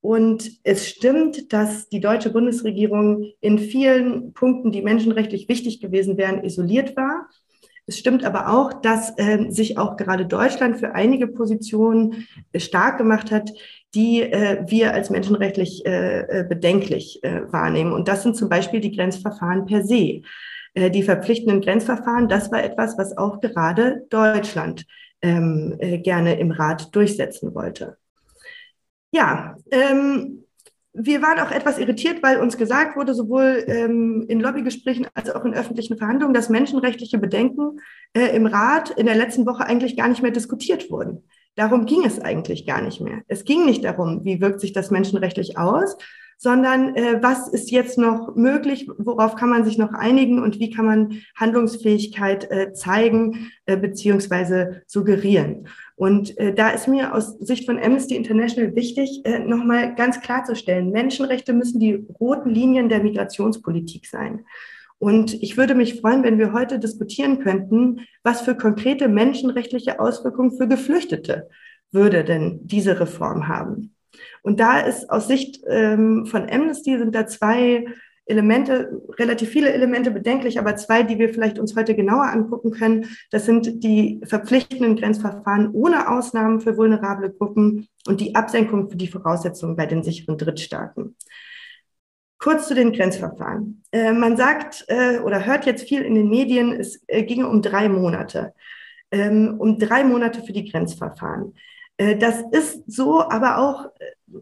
Und es stimmt, dass die deutsche Bundesregierung in vielen Punkten, die menschenrechtlich wichtig gewesen wären, isoliert war. Es stimmt aber auch, dass äh, sich auch gerade Deutschland für einige Positionen äh, stark gemacht hat, die äh, wir als menschenrechtlich äh, äh bedenklich wahrnehmen. Und das sind zum Beispiel die Grenzverfahren per se. Die verpflichtenden Grenzverfahren, das war etwas, was auch gerade Deutschland ähm, äh, gerne im Rat durchsetzen wollte. Ja, ähm, wir waren auch etwas irritiert, weil uns gesagt wurde, sowohl ähm, in Lobbygesprächen als auch in öffentlichen Verhandlungen, dass menschenrechtliche Bedenken äh, im Rat in der letzten Woche eigentlich gar nicht mehr diskutiert wurden. Darum ging es eigentlich gar nicht mehr. Es ging nicht darum, wie wirkt sich das menschenrechtlich aus, sondern äh, was ist jetzt noch möglich, worauf kann man sich noch einigen und wie kann man Handlungsfähigkeit äh, zeigen äh, beziehungsweise suggerieren. Und äh, da ist mir aus Sicht von Amnesty International wichtig, äh, nochmal ganz klarzustellen, Menschenrechte müssen die roten Linien der Migrationspolitik sein. Und ich würde mich freuen, wenn wir heute diskutieren könnten, was für konkrete menschenrechtliche Auswirkungen für Geflüchtete würde denn diese Reform haben. Und da ist aus Sicht ähm, von Amnesty sind da zwei Elemente, relativ viele Elemente bedenklich, aber zwei, die wir vielleicht uns heute genauer angucken können. Das sind die verpflichtenden Grenzverfahren ohne Ausnahmen für vulnerable Gruppen und die Absenkung für die Voraussetzungen bei den sicheren Drittstaaten. Kurz zu den Grenzverfahren. Äh, man sagt äh, oder hört jetzt viel in den Medien, es äh, ginge um drei Monate. Ähm, um drei Monate für die Grenzverfahren. Äh, das ist so, aber auch äh,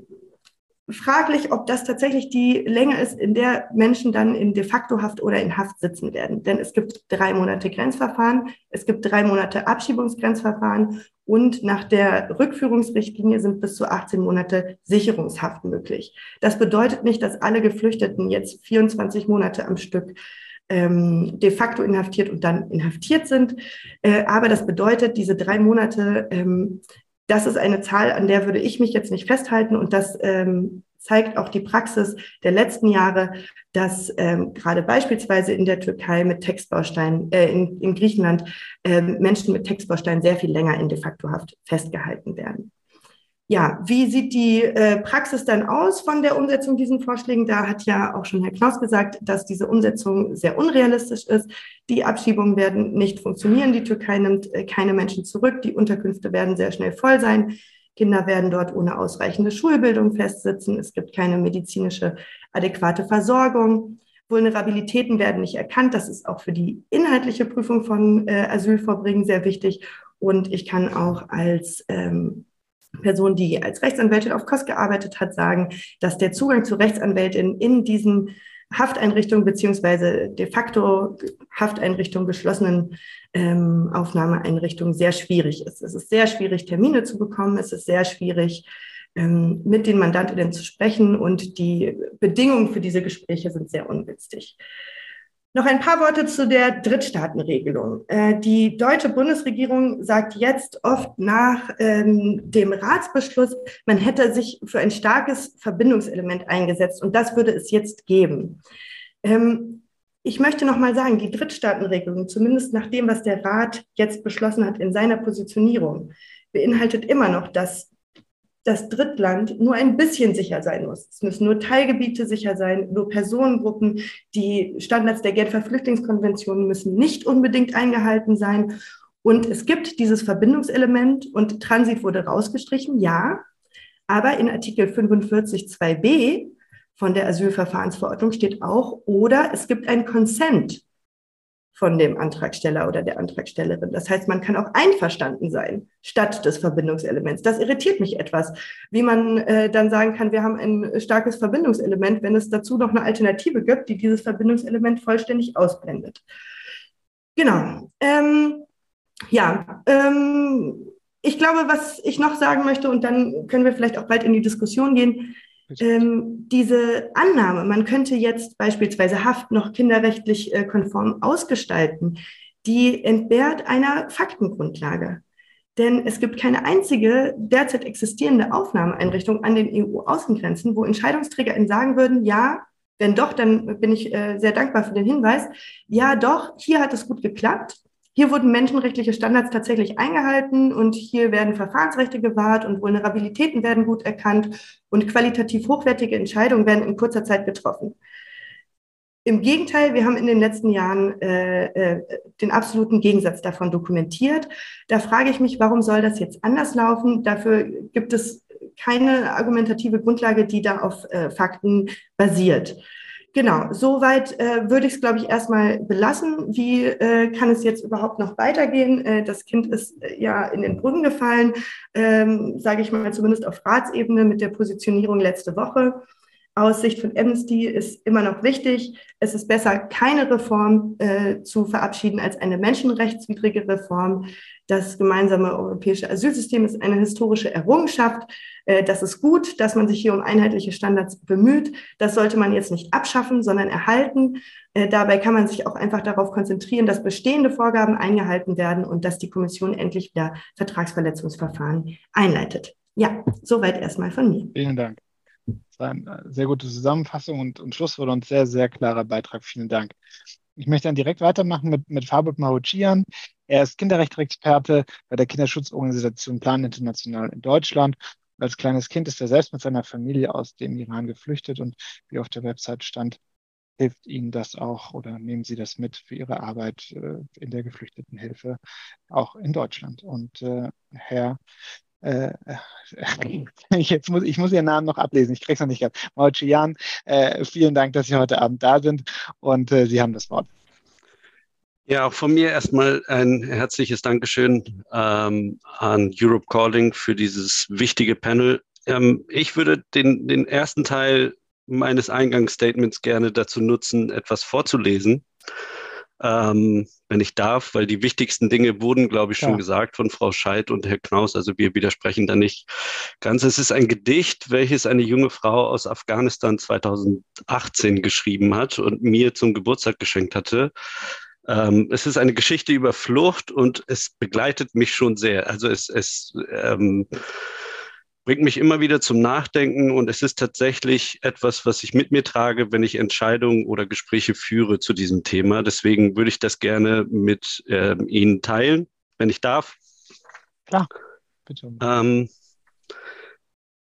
fraglich, ob das tatsächlich die Länge ist, in der Menschen dann in de facto Haft oder in Haft sitzen werden. Denn es gibt drei Monate Grenzverfahren, es gibt drei Monate Abschiebungsgrenzverfahren und nach der Rückführungsrichtlinie sind bis zu 18 Monate Sicherungshaft möglich. Das bedeutet nicht, dass alle Geflüchteten jetzt 24 Monate am Stück ähm, de facto inhaftiert und dann inhaftiert sind. Äh, aber das bedeutet, diese drei Monate ähm, das ist eine Zahl, an der würde ich mich jetzt nicht festhalten und das ähm, zeigt auch die Praxis der letzten Jahre, dass ähm, gerade beispielsweise in der Türkei mit Textbausteinen, äh, in, in Griechenland äh, Menschen mit Textbausteinen sehr viel länger in de facto Haft festgehalten werden. Ja, wie sieht die äh, Praxis dann aus von der Umsetzung diesen Vorschlägen? Da hat ja auch schon Herr Knaus gesagt, dass diese Umsetzung sehr unrealistisch ist. Die Abschiebungen werden nicht funktionieren. Die Türkei nimmt äh, keine Menschen zurück. Die Unterkünfte werden sehr schnell voll sein. Kinder werden dort ohne ausreichende Schulbildung festsitzen. Es gibt keine medizinische adäquate Versorgung. Vulnerabilitäten werden nicht erkannt. Das ist auch für die inhaltliche Prüfung von äh, Asylvorbringen sehr wichtig. Und ich kann auch als ähm, Person, die als Rechtsanwältin auf KOS gearbeitet hat, sagen, dass der Zugang zu Rechtsanwältin in diesen Hafteinrichtungen beziehungsweise de facto Hafteinrichtungen, geschlossenen ähm, Aufnahmeeinrichtungen sehr schwierig ist. Es ist sehr schwierig, Termine zu bekommen. Es ist sehr schwierig, ähm, mit den Mandantinnen zu sprechen und die Bedingungen für diese Gespräche sind sehr ungünstig. Noch ein paar Worte zu der Drittstaatenregelung. Äh, die deutsche Bundesregierung sagt jetzt oft nach ähm, dem Ratsbeschluss, man hätte sich für ein starkes Verbindungselement eingesetzt und das würde es jetzt geben. Ähm, ich möchte noch mal sagen, die Drittstaatenregelung, zumindest nach dem, was der Rat jetzt beschlossen hat in seiner Positionierung, beinhaltet immer noch, dass das Drittland nur ein bisschen sicher sein muss. Es müssen nur Teilgebiete sicher sein, nur Personengruppen. Die Standards der Genfer Flüchtlingskonvention müssen nicht unbedingt eingehalten sein. Und es gibt dieses Verbindungselement und Transit wurde rausgestrichen, ja. Aber in Artikel 45 2b von der Asylverfahrensverordnung steht auch, oder es gibt ein Consent von dem Antragsteller oder der Antragstellerin. Das heißt, man kann auch einverstanden sein statt des Verbindungselements. Das irritiert mich etwas, wie man äh, dann sagen kann, wir haben ein starkes Verbindungselement, wenn es dazu noch eine Alternative gibt, die dieses Verbindungselement vollständig ausblendet. Genau. Ähm, ja, ähm, ich glaube, was ich noch sagen möchte, und dann können wir vielleicht auch bald in die Diskussion gehen, ähm, diese Annahme, man könnte jetzt beispielsweise Haft noch kinderrechtlich äh, konform ausgestalten, die entbehrt einer Faktengrundlage. Denn es gibt keine einzige derzeit existierende Aufnahmeeinrichtung an den EU-Außengrenzen, wo EntscheidungsträgerInnen sagen würden, ja, wenn doch, dann bin ich äh, sehr dankbar für den Hinweis. Ja, doch, hier hat es gut geklappt. Hier wurden menschenrechtliche Standards tatsächlich eingehalten und hier werden Verfahrensrechte gewahrt und Vulnerabilitäten werden gut erkannt und qualitativ hochwertige Entscheidungen werden in kurzer Zeit getroffen. Im Gegenteil, wir haben in den letzten Jahren äh, äh, den absoluten Gegensatz davon dokumentiert. Da frage ich mich, warum soll das jetzt anders laufen? Dafür gibt es keine argumentative Grundlage, die da auf äh, Fakten basiert. Genau, soweit äh, würde ich es, glaube ich, erstmal belassen. Wie äh, kann es jetzt überhaupt noch weitergehen? Äh, das Kind ist äh, ja in den Brunnen gefallen, ähm, sage ich mal zumindest auf Ratsebene mit der Positionierung letzte Woche. Aus Sicht von Amnesty ist immer noch wichtig, es ist besser, keine Reform äh, zu verabschieden als eine menschenrechtswidrige Reform. Das gemeinsame europäische Asylsystem ist eine historische Errungenschaft. Äh, das ist gut, dass man sich hier um einheitliche Standards bemüht. Das sollte man jetzt nicht abschaffen, sondern erhalten. Äh, dabei kann man sich auch einfach darauf konzentrieren, dass bestehende Vorgaben eingehalten werden und dass die Kommission endlich wieder Vertragsverletzungsverfahren einleitet. Ja, soweit erstmal von mir. Vielen Dank. Das war eine sehr gute Zusammenfassung und, und Schlusswort und sehr, sehr klarer Beitrag. Vielen Dank. Ich möchte dann direkt weitermachen mit, mit Fabio Mahochian. Er ist Kinderrechtsexperte bei der Kinderschutzorganisation Plan International in Deutschland als kleines Kind ist er selbst mit seiner Familie aus dem Iran geflüchtet und wie auf der Website stand, hilft Ihnen das auch oder nehmen Sie das mit für Ihre Arbeit äh, in der Geflüchtetenhilfe auch in Deutschland. Und äh, Herr äh, jetzt muss, ich muss Ihren Namen noch ablesen, ich kriege es noch nicht gehabt. Mauchian, äh, vielen Dank, dass Sie heute Abend da sind und äh, Sie haben das Wort. Ja, auch von mir erstmal ein herzliches Dankeschön ähm, an Europe Calling für dieses wichtige Panel. Ähm, ich würde den, den ersten Teil meines Eingangsstatements gerne dazu nutzen, etwas vorzulesen ähm, wenn ich darf, weil die wichtigsten Dinge wurden, glaube ich, schon ja. gesagt von Frau Scheidt und Herr Knaus. Also wir widersprechen da nicht ganz. Es ist ein Gedicht, welches eine junge Frau aus Afghanistan 2018 geschrieben hat und mir zum Geburtstag geschenkt hatte. Ähm, es ist eine Geschichte über Flucht und es begleitet mich schon sehr. Also es, es ähm, bringt mich immer wieder zum Nachdenken und es ist tatsächlich etwas, was ich mit mir trage, wenn ich Entscheidungen oder Gespräche führe zu diesem Thema. Deswegen würde ich das gerne mit äh, Ihnen teilen, wenn ich darf. Klar, bitte. Ähm,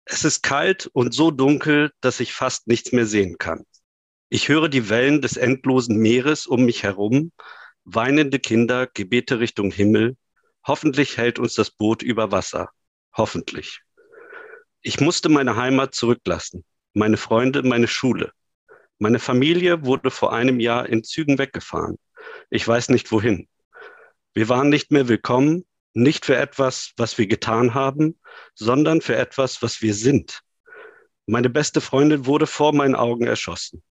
es ist kalt und so dunkel, dass ich fast nichts mehr sehen kann. Ich höre die Wellen des endlosen Meeres um mich herum, weinende Kinder, Gebete Richtung Himmel. Hoffentlich hält uns das Boot über Wasser. Hoffentlich. Ich musste meine Heimat zurücklassen, meine Freunde, meine Schule. Meine Familie wurde vor einem Jahr in Zügen weggefahren. Ich weiß nicht wohin. Wir waren nicht mehr willkommen, nicht für etwas, was wir getan haben, sondern für etwas, was wir sind. Meine beste Freundin wurde vor meinen Augen erschossen.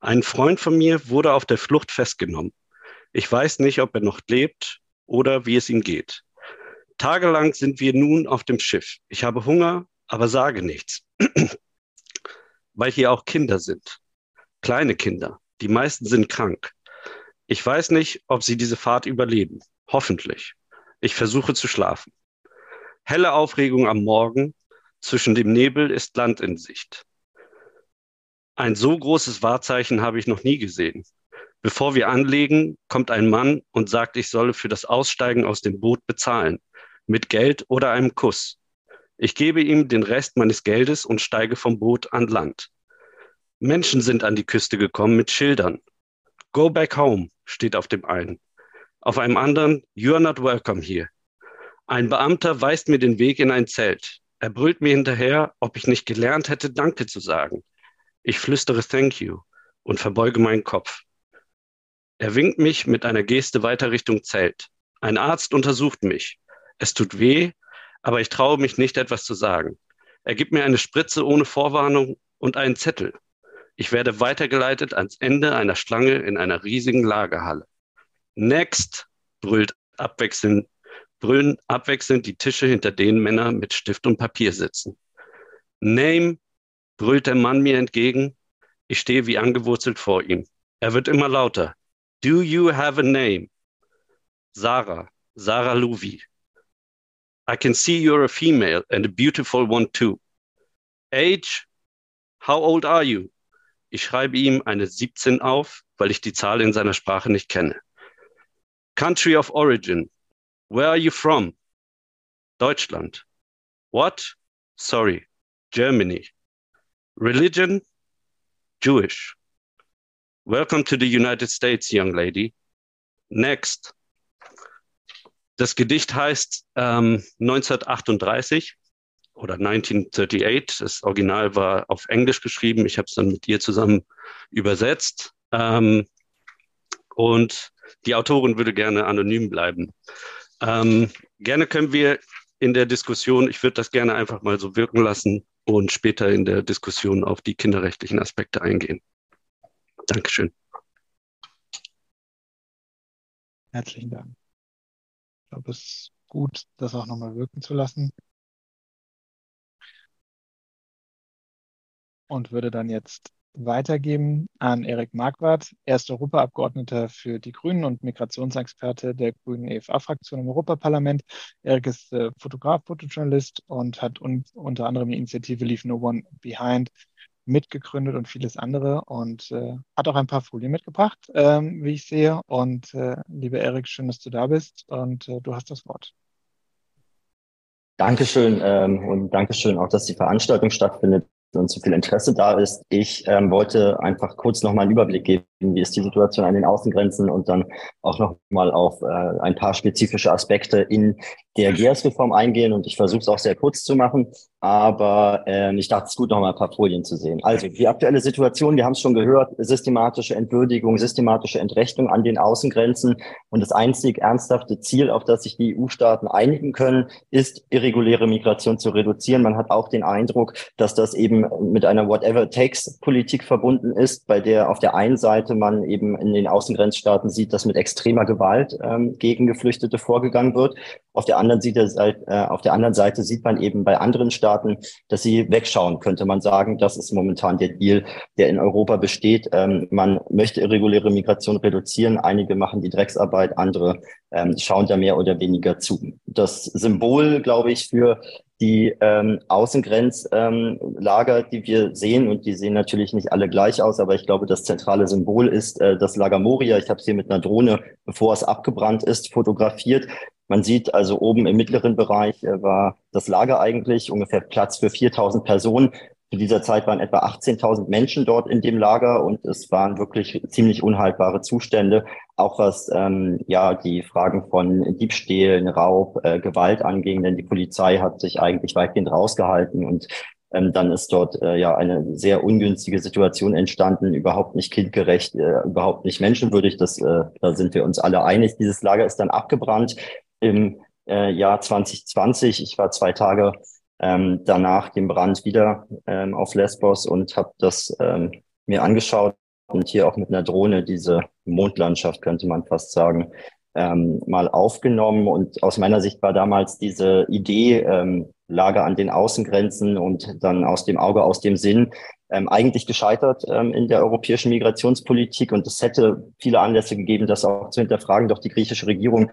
Ein Freund von mir wurde auf der Flucht festgenommen. Ich weiß nicht, ob er noch lebt oder wie es ihm geht. Tagelang sind wir nun auf dem Schiff. Ich habe Hunger, aber sage nichts, weil hier auch Kinder sind, kleine Kinder. Die meisten sind krank. Ich weiß nicht, ob sie diese Fahrt überleben. Hoffentlich. Ich versuche zu schlafen. Helle Aufregung am Morgen. Zwischen dem Nebel ist Land in Sicht. Ein so großes Wahrzeichen habe ich noch nie gesehen. Bevor wir anlegen, kommt ein Mann und sagt, ich solle für das Aussteigen aus dem Boot bezahlen. Mit Geld oder einem Kuss. Ich gebe ihm den Rest meines Geldes und steige vom Boot an Land. Menschen sind an die Küste gekommen mit Schildern. Go back home steht auf dem einen. Auf einem anderen, You are not welcome here. Ein Beamter weist mir den Weg in ein Zelt. Er brüllt mir hinterher, ob ich nicht gelernt hätte, Danke zu sagen. Ich flüstere Thank you und verbeuge meinen Kopf. Er winkt mich mit einer Geste weiter Richtung Zelt. Ein Arzt untersucht mich. Es tut weh, aber ich traue mich nicht, etwas zu sagen. Er gibt mir eine Spritze ohne Vorwarnung und einen Zettel. Ich werde weitergeleitet ans Ende einer Schlange in einer riesigen Lagerhalle. Next, brüllt abwechselnd, brüllen abwechselnd die Tische, hinter denen Männer mit Stift und Papier sitzen. Name, brüllt der Mann mir entgegen. Ich stehe wie angewurzelt vor ihm. Er wird immer lauter. Do you have a name? Sarah, Sarah Louvi. I can see you're a female and a beautiful one too. Age? How old are you? Ich schreibe ihm eine 17 auf, weil ich die Zahl in seiner Sprache nicht kenne. Country of origin. Where are you from? Deutschland. What? Sorry. Germany. Religion? Jewish. Welcome to the United States, young lady. Next. Das Gedicht heißt ähm, 1938 oder 1938. Das Original war auf Englisch geschrieben. Ich habe es dann mit ihr zusammen übersetzt. Ähm, und die Autorin würde gerne anonym bleiben. Ähm, gerne können wir in der Diskussion, ich würde das gerne einfach mal so wirken lassen und später in der Diskussion auf die kinderrechtlichen Aspekte eingehen. Dankeschön. Herzlichen Dank. Glaube, es ist gut, das auch nochmal wirken zu lassen. Und würde dann jetzt weitergeben an Erik Marquardt. Er ist Europaabgeordneter für die Grünen und Migrationsexperte der Grünen EFA-Fraktion im Europaparlament. Erik ist äh, Fotograf, Fotojournalist und hat un unter anderem die Initiative Leave No One Behind mitgegründet und vieles andere und äh, hat auch ein paar Folien mitgebracht, ähm, wie ich sehe. Und äh, lieber Erik, schön, dass du da bist und äh, du hast das Wort. Dankeschön ähm, und Dankeschön auch, dass die Veranstaltung stattfindet und so viel Interesse da ist. Ich ähm, wollte einfach kurz nochmal einen Überblick geben, wie ist die Situation an den Außengrenzen und dann auch nochmal auf äh, ein paar spezifische Aspekte in der GERS-Reform eingehen. Und ich versuche es auch sehr kurz zu machen, aber ähm, ich dachte, es ist gut, nochmal ein paar Folien zu sehen. Also die aktuelle Situation, wir haben es schon gehört, systematische Entwürdigung, systematische Entrechtung an den Außengrenzen. Und das einzig ernsthafte Ziel, auf das sich die EU-Staaten einigen können, ist, irreguläre Migration zu reduzieren. Man hat auch den Eindruck, dass das eben mit einer Whatever-Takes-Politik verbunden ist, bei der auf der einen Seite Seite man eben in den Außengrenzstaaten sieht, dass mit extremer Gewalt ähm, gegen Geflüchtete vorgegangen wird. Auf der, anderen Seite, äh, auf der anderen Seite sieht man eben bei anderen Staaten, dass sie wegschauen, könnte man sagen. Das ist momentan der Deal, der in Europa besteht. Ähm, man möchte irreguläre Migration reduzieren. Einige machen die Drecksarbeit, andere ähm, schauen da mehr oder weniger zu. Das Symbol, glaube ich, für die ähm, Außengrenzlager, ähm, die wir sehen, und die sehen natürlich nicht alle gleich aus, aber ich glaube, das zentrale Symbol ist äh, das Lager Moria. Ich habe es hier mit einer Drohne, bevor es abgebrannt ist, fotografiert. Man sieht also oben im mittleren Bereich äh, war das Lager eigentlich ungefähr Platz für 4000 Personen. Zu dieser Zeit waren etwa 18.000 Menschen dort in dem Lager und es waren wirklich ziemlich unhaltbare Zustände, auch was ähm, ja die Fragen von Diebstählen, Raub, äh, Gewalt anging, denn die Polizei hat sich eigentlich weitgehend rausgehalten und ähm, dann ist dort äh, ja eine sehr ungünstige Situation entstanden, überhaupt nicht kindgerecht, äh, überhaupt nicht menschenwürdig. Das, äh, da sind wir uns alle einig. Dieses Lager ist dann abgebrannt im äh, Jahr 2020. Ich war zwei Tage ähm, danach den Brand wieder ähm, auf Lesbos und habe das ähm, mir angeschaut und hier auch mit einer Drohne diese Mondlandschaft, könnte man fast sagen, ähm, mal aufgenommen. Und aus meiner Sicht war damals diese Idee, ähm, Lager an den Außengrenzen und dann aus dem Auge, aus dem Sinn, ähm, eigentlich gescheitert ähm, in der europäischen Migrationspolitik. Und es hätte viele Anlässe gegeben, das auch zu hinterfragen. Doch die griechische Regierung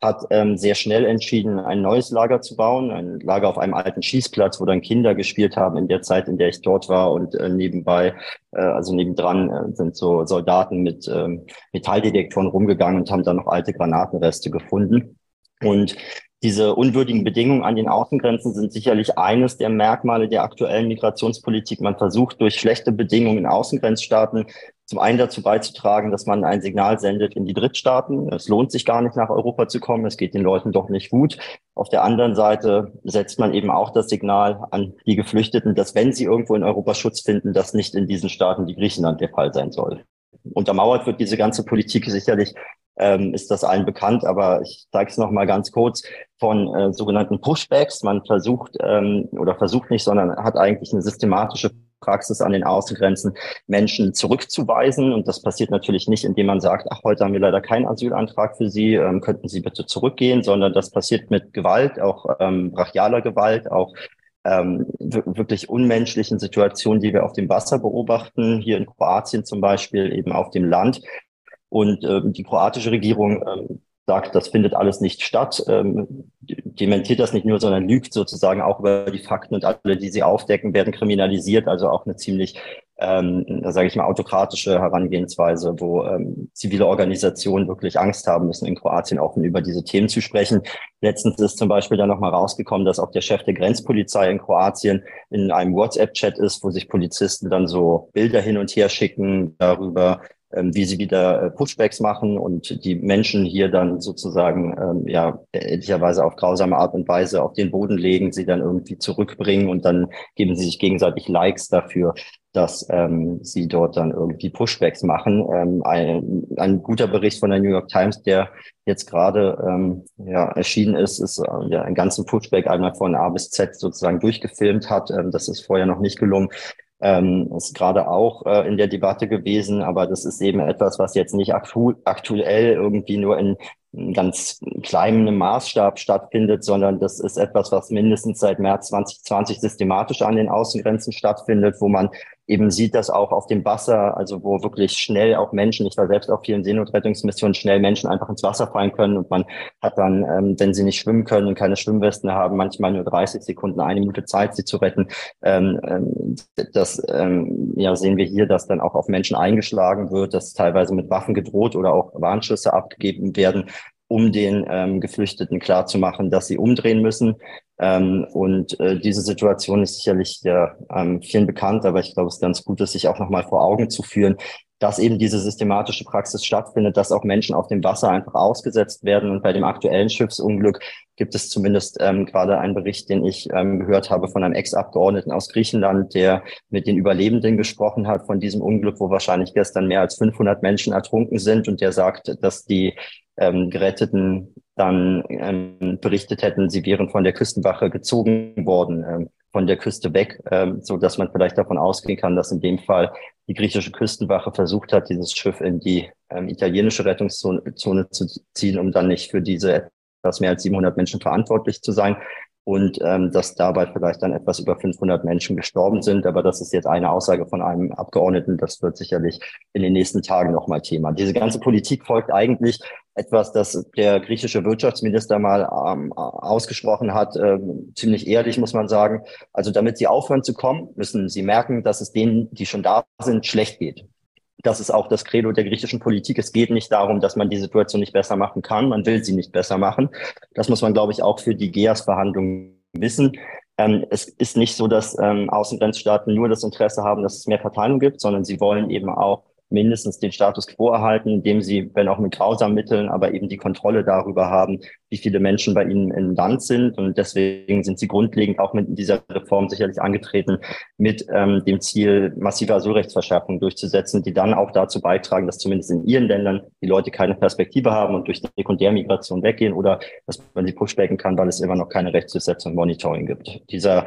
hat ähm, sehr schnell entschieden, ein neues Lager zu bauen, ein Lager auf einem alten Schießplatz, wo dann Kinder gespielt haben in der Zeit, in der ich dort war und äh, nebenbei, äh, also nebendran äh, sind so Soldaten mit ähm, Metalldetektoren rumgegangen und haben dann noch alte Granatenreste gefunden. Und diese unwürdigen Bedingungen an den Außengrenzen sind sicherlich eines der Merkmale der aktuellen Migrationspolitik. Man versucht durch schlechte Bedingungen in Außengrenzstaaten zum einen dazu beizutragen, dass man ein Signal sendet in die Drittstaaten. Es lohnt sich gar nicht nach Europa zu kommen. Es geht den Leuten doch nicht gut. Auf der anderen Seite setzt man eben auch das Signal an die Geflüchteten, dass wenn sie irgendwo in Europa Schutz finden, das nicht in diesen Staaten wie Griechenland der Fall sein soll. Untermauert wird diese ganze Politik sicherlich ähm, ist das allen bekannt, aber ich zeige es noch mal ganz kurz von äh, sogenannten Pushbacks. Man versucht ähm, oder versucht nicht, sondern hat eigentlich eine systematische Praxis an den Außengrenzen Menschen zurückzuweisen. Und das passiert natürlich nicht, indem man sagt, ach, heute haben wir leider keinen Asylantrag für Sie, ähm, könnten Sie bitte zurückgehen, sondern das passiert mit Gewalt, auch ähm, brachialer Gewalt, auch ähm, wirklich unmenschlichen Situationen, die wir auf dem Wasser beobachten, hier in Kroatien zum Beispiel, eben auf dem Land. Und äh, die kroatische Regierung ähm, sagt, das findet alles nicht statt, ähm, dementiert das nicht nur, sondern lügt sozusagen auch über die Fakten und alle, die sie aufdecken, werden kriminalisiert. Also auch eine ziemlich, ähm, sage ich mal, autokratische Herangehensweise, wo ähm, zivile Organisationen wirklich Angst haben müssen, in Kroatien offen über diese Themen zu sprechen. Letztens ist zum Beispiel dann nochmal rausgekommen, dass auch der Chef der Grenzpolizei in Kroatien in einem WhatsApp-Chat ist, wo sich Polizisten dann so Bilder hin und her schicken darüber, wie sie wieder äh, Pushbacks machen und die Menschen hier dann sozusagen ähm, ja ehrlicherweise auf grausame Art und Weise auf den Boden legen, sie dann irgendwie zurückbringen und dann geben sie sich gegenseitig Likes dafür, dass ähm, sie dort dann irgendwie Pushbacks machen. Ähm, ein, ein guter Bericht von der New York Times, der jetzt gerade ähm, ja, erschienen ist, ist äh, ja einen ganzen Pushback einmal von A bis Z sozusagen durchgefilmt hat. Ähm, das ist vorher noch nicht gelungen ähm, ist gerade auch äh, in der Debatte gewesen, aber das ist eben etwas, was jetzt nicht aktu aktuell irgendwie nur in, in ganz kleinem Maßstab stattfindet, sondern das ist etwas, was mindestens seit März 2020 systematisch an den Außengrenzen stattfindet, wo man eben sieht das auch auf dem Wasser, also wo wirklich schnell auch Menschen, ich war selbst auf vielen Seenotrettungsmissionen, schnell Menschen einfach ins Wasser fallen können und man hat dann, ähm, wenn sie nicht schwimmen können und keine Schwimmwesten haben, manchmal nur 30 Sekunden, eine Minute Zeit, sie zu retten. Ähm, ähm, das ähm, ja, sehen wir hier, dass dann auch auf Menschen eingeschlagen wird, dass teilweise mit Waffen gedroht oder auch Warnschüsse abgegeben werden, um den ähm, Geflüchteten klarzumachen, dass sie umdrehen müssen. Ähm, und äh, diese Situation ist sicherlich ja, ähm, vielen bekannt, aber ich glaube, es ist ganz gut, es sich auch nochmal vor Augen zu führen, dass eben diese systematische Praxis stattfindet, dass auch Menschen auf dem Wasser einfach ausgesetzt werden. Und bei dem aktuellen Schiffsunglück gibt es zumindest ähm, gerade einen Bericht, den ich ähm, gehört habe von einem Ex-Abgeordneten aus Griechenland, der mit den Überlebenden gesprochen hat von diesem Unglück, wo wahrscheinlich gestern mehr als 500 Menschen ertrunken sind. Und der sagt, dass die ähm, Geretteten dann ähm, berichtet hätten, sie wären von der Küstenwache gezogen worden. Ähm, von der Küste weg, ähm, so dass man vielleicht davon ausgehen kann, dass in dem Fall die griechische Küstenwache versucht hat, dieses Schiff in die ähm, italienische Rettungszone Zone zu ziehen, um dann nicht für diese etwas mehr als 700 Menschen verantwortlich zu sein und ähm, dass dabei vielleicht dann etwas über 500 Menschen gestorben sind. Aber das ist jetzt eine Aussage von einem Abgeordneten. Das wird sicherlich in den nächsten Tagen nochmal Thema. Diese ganze Politik folgt eigentlich etwas, das der griechische Wirtschaftsminister mal ähm, ausgesprochen hat, äh, ziemlich ehrlich muss man sagen. Also damit sie aufhören zu kommen, müssen sie merken, dass es denen, die schon da sind, schlecht geht das ist auch das Credo der griechischen Politik. Es geht nicht darum, dass man die Situation nicht besser machen kann. Man will sie nicht besser machen. Das muss man, glaube ich, auch für die GEAS-Verhandlungen wissen. Ähm, es ist nicht so, dass ähm, Außengrenzstaaten nur das Interesse haben, dass es mehr Verteilung gibt, sondern sie wollen eben auch mindestens den Status quo erhalten, indem sie, wenn auch mit grausamen Mitteln, aber eben die Kontrolle darüber haben, wie viele Menschen bei ihnen im Land sind. Und deswegen sind sie grundlegend auch mit dieser Reform sicherlich angetreten, mit ähm, dem Ziel, massive Asylrechtsverschärfungen durchzusetzen, die dann auch dazu beitragen, dass zumindest in ihren Ländern die Leute keine Perspektive haben und durch Sekundärmigration weggehen oder dass man sie pushbacken kann, weil es immer noch keine Rechtsdurchsetzung und Monitoring gibt. Dieser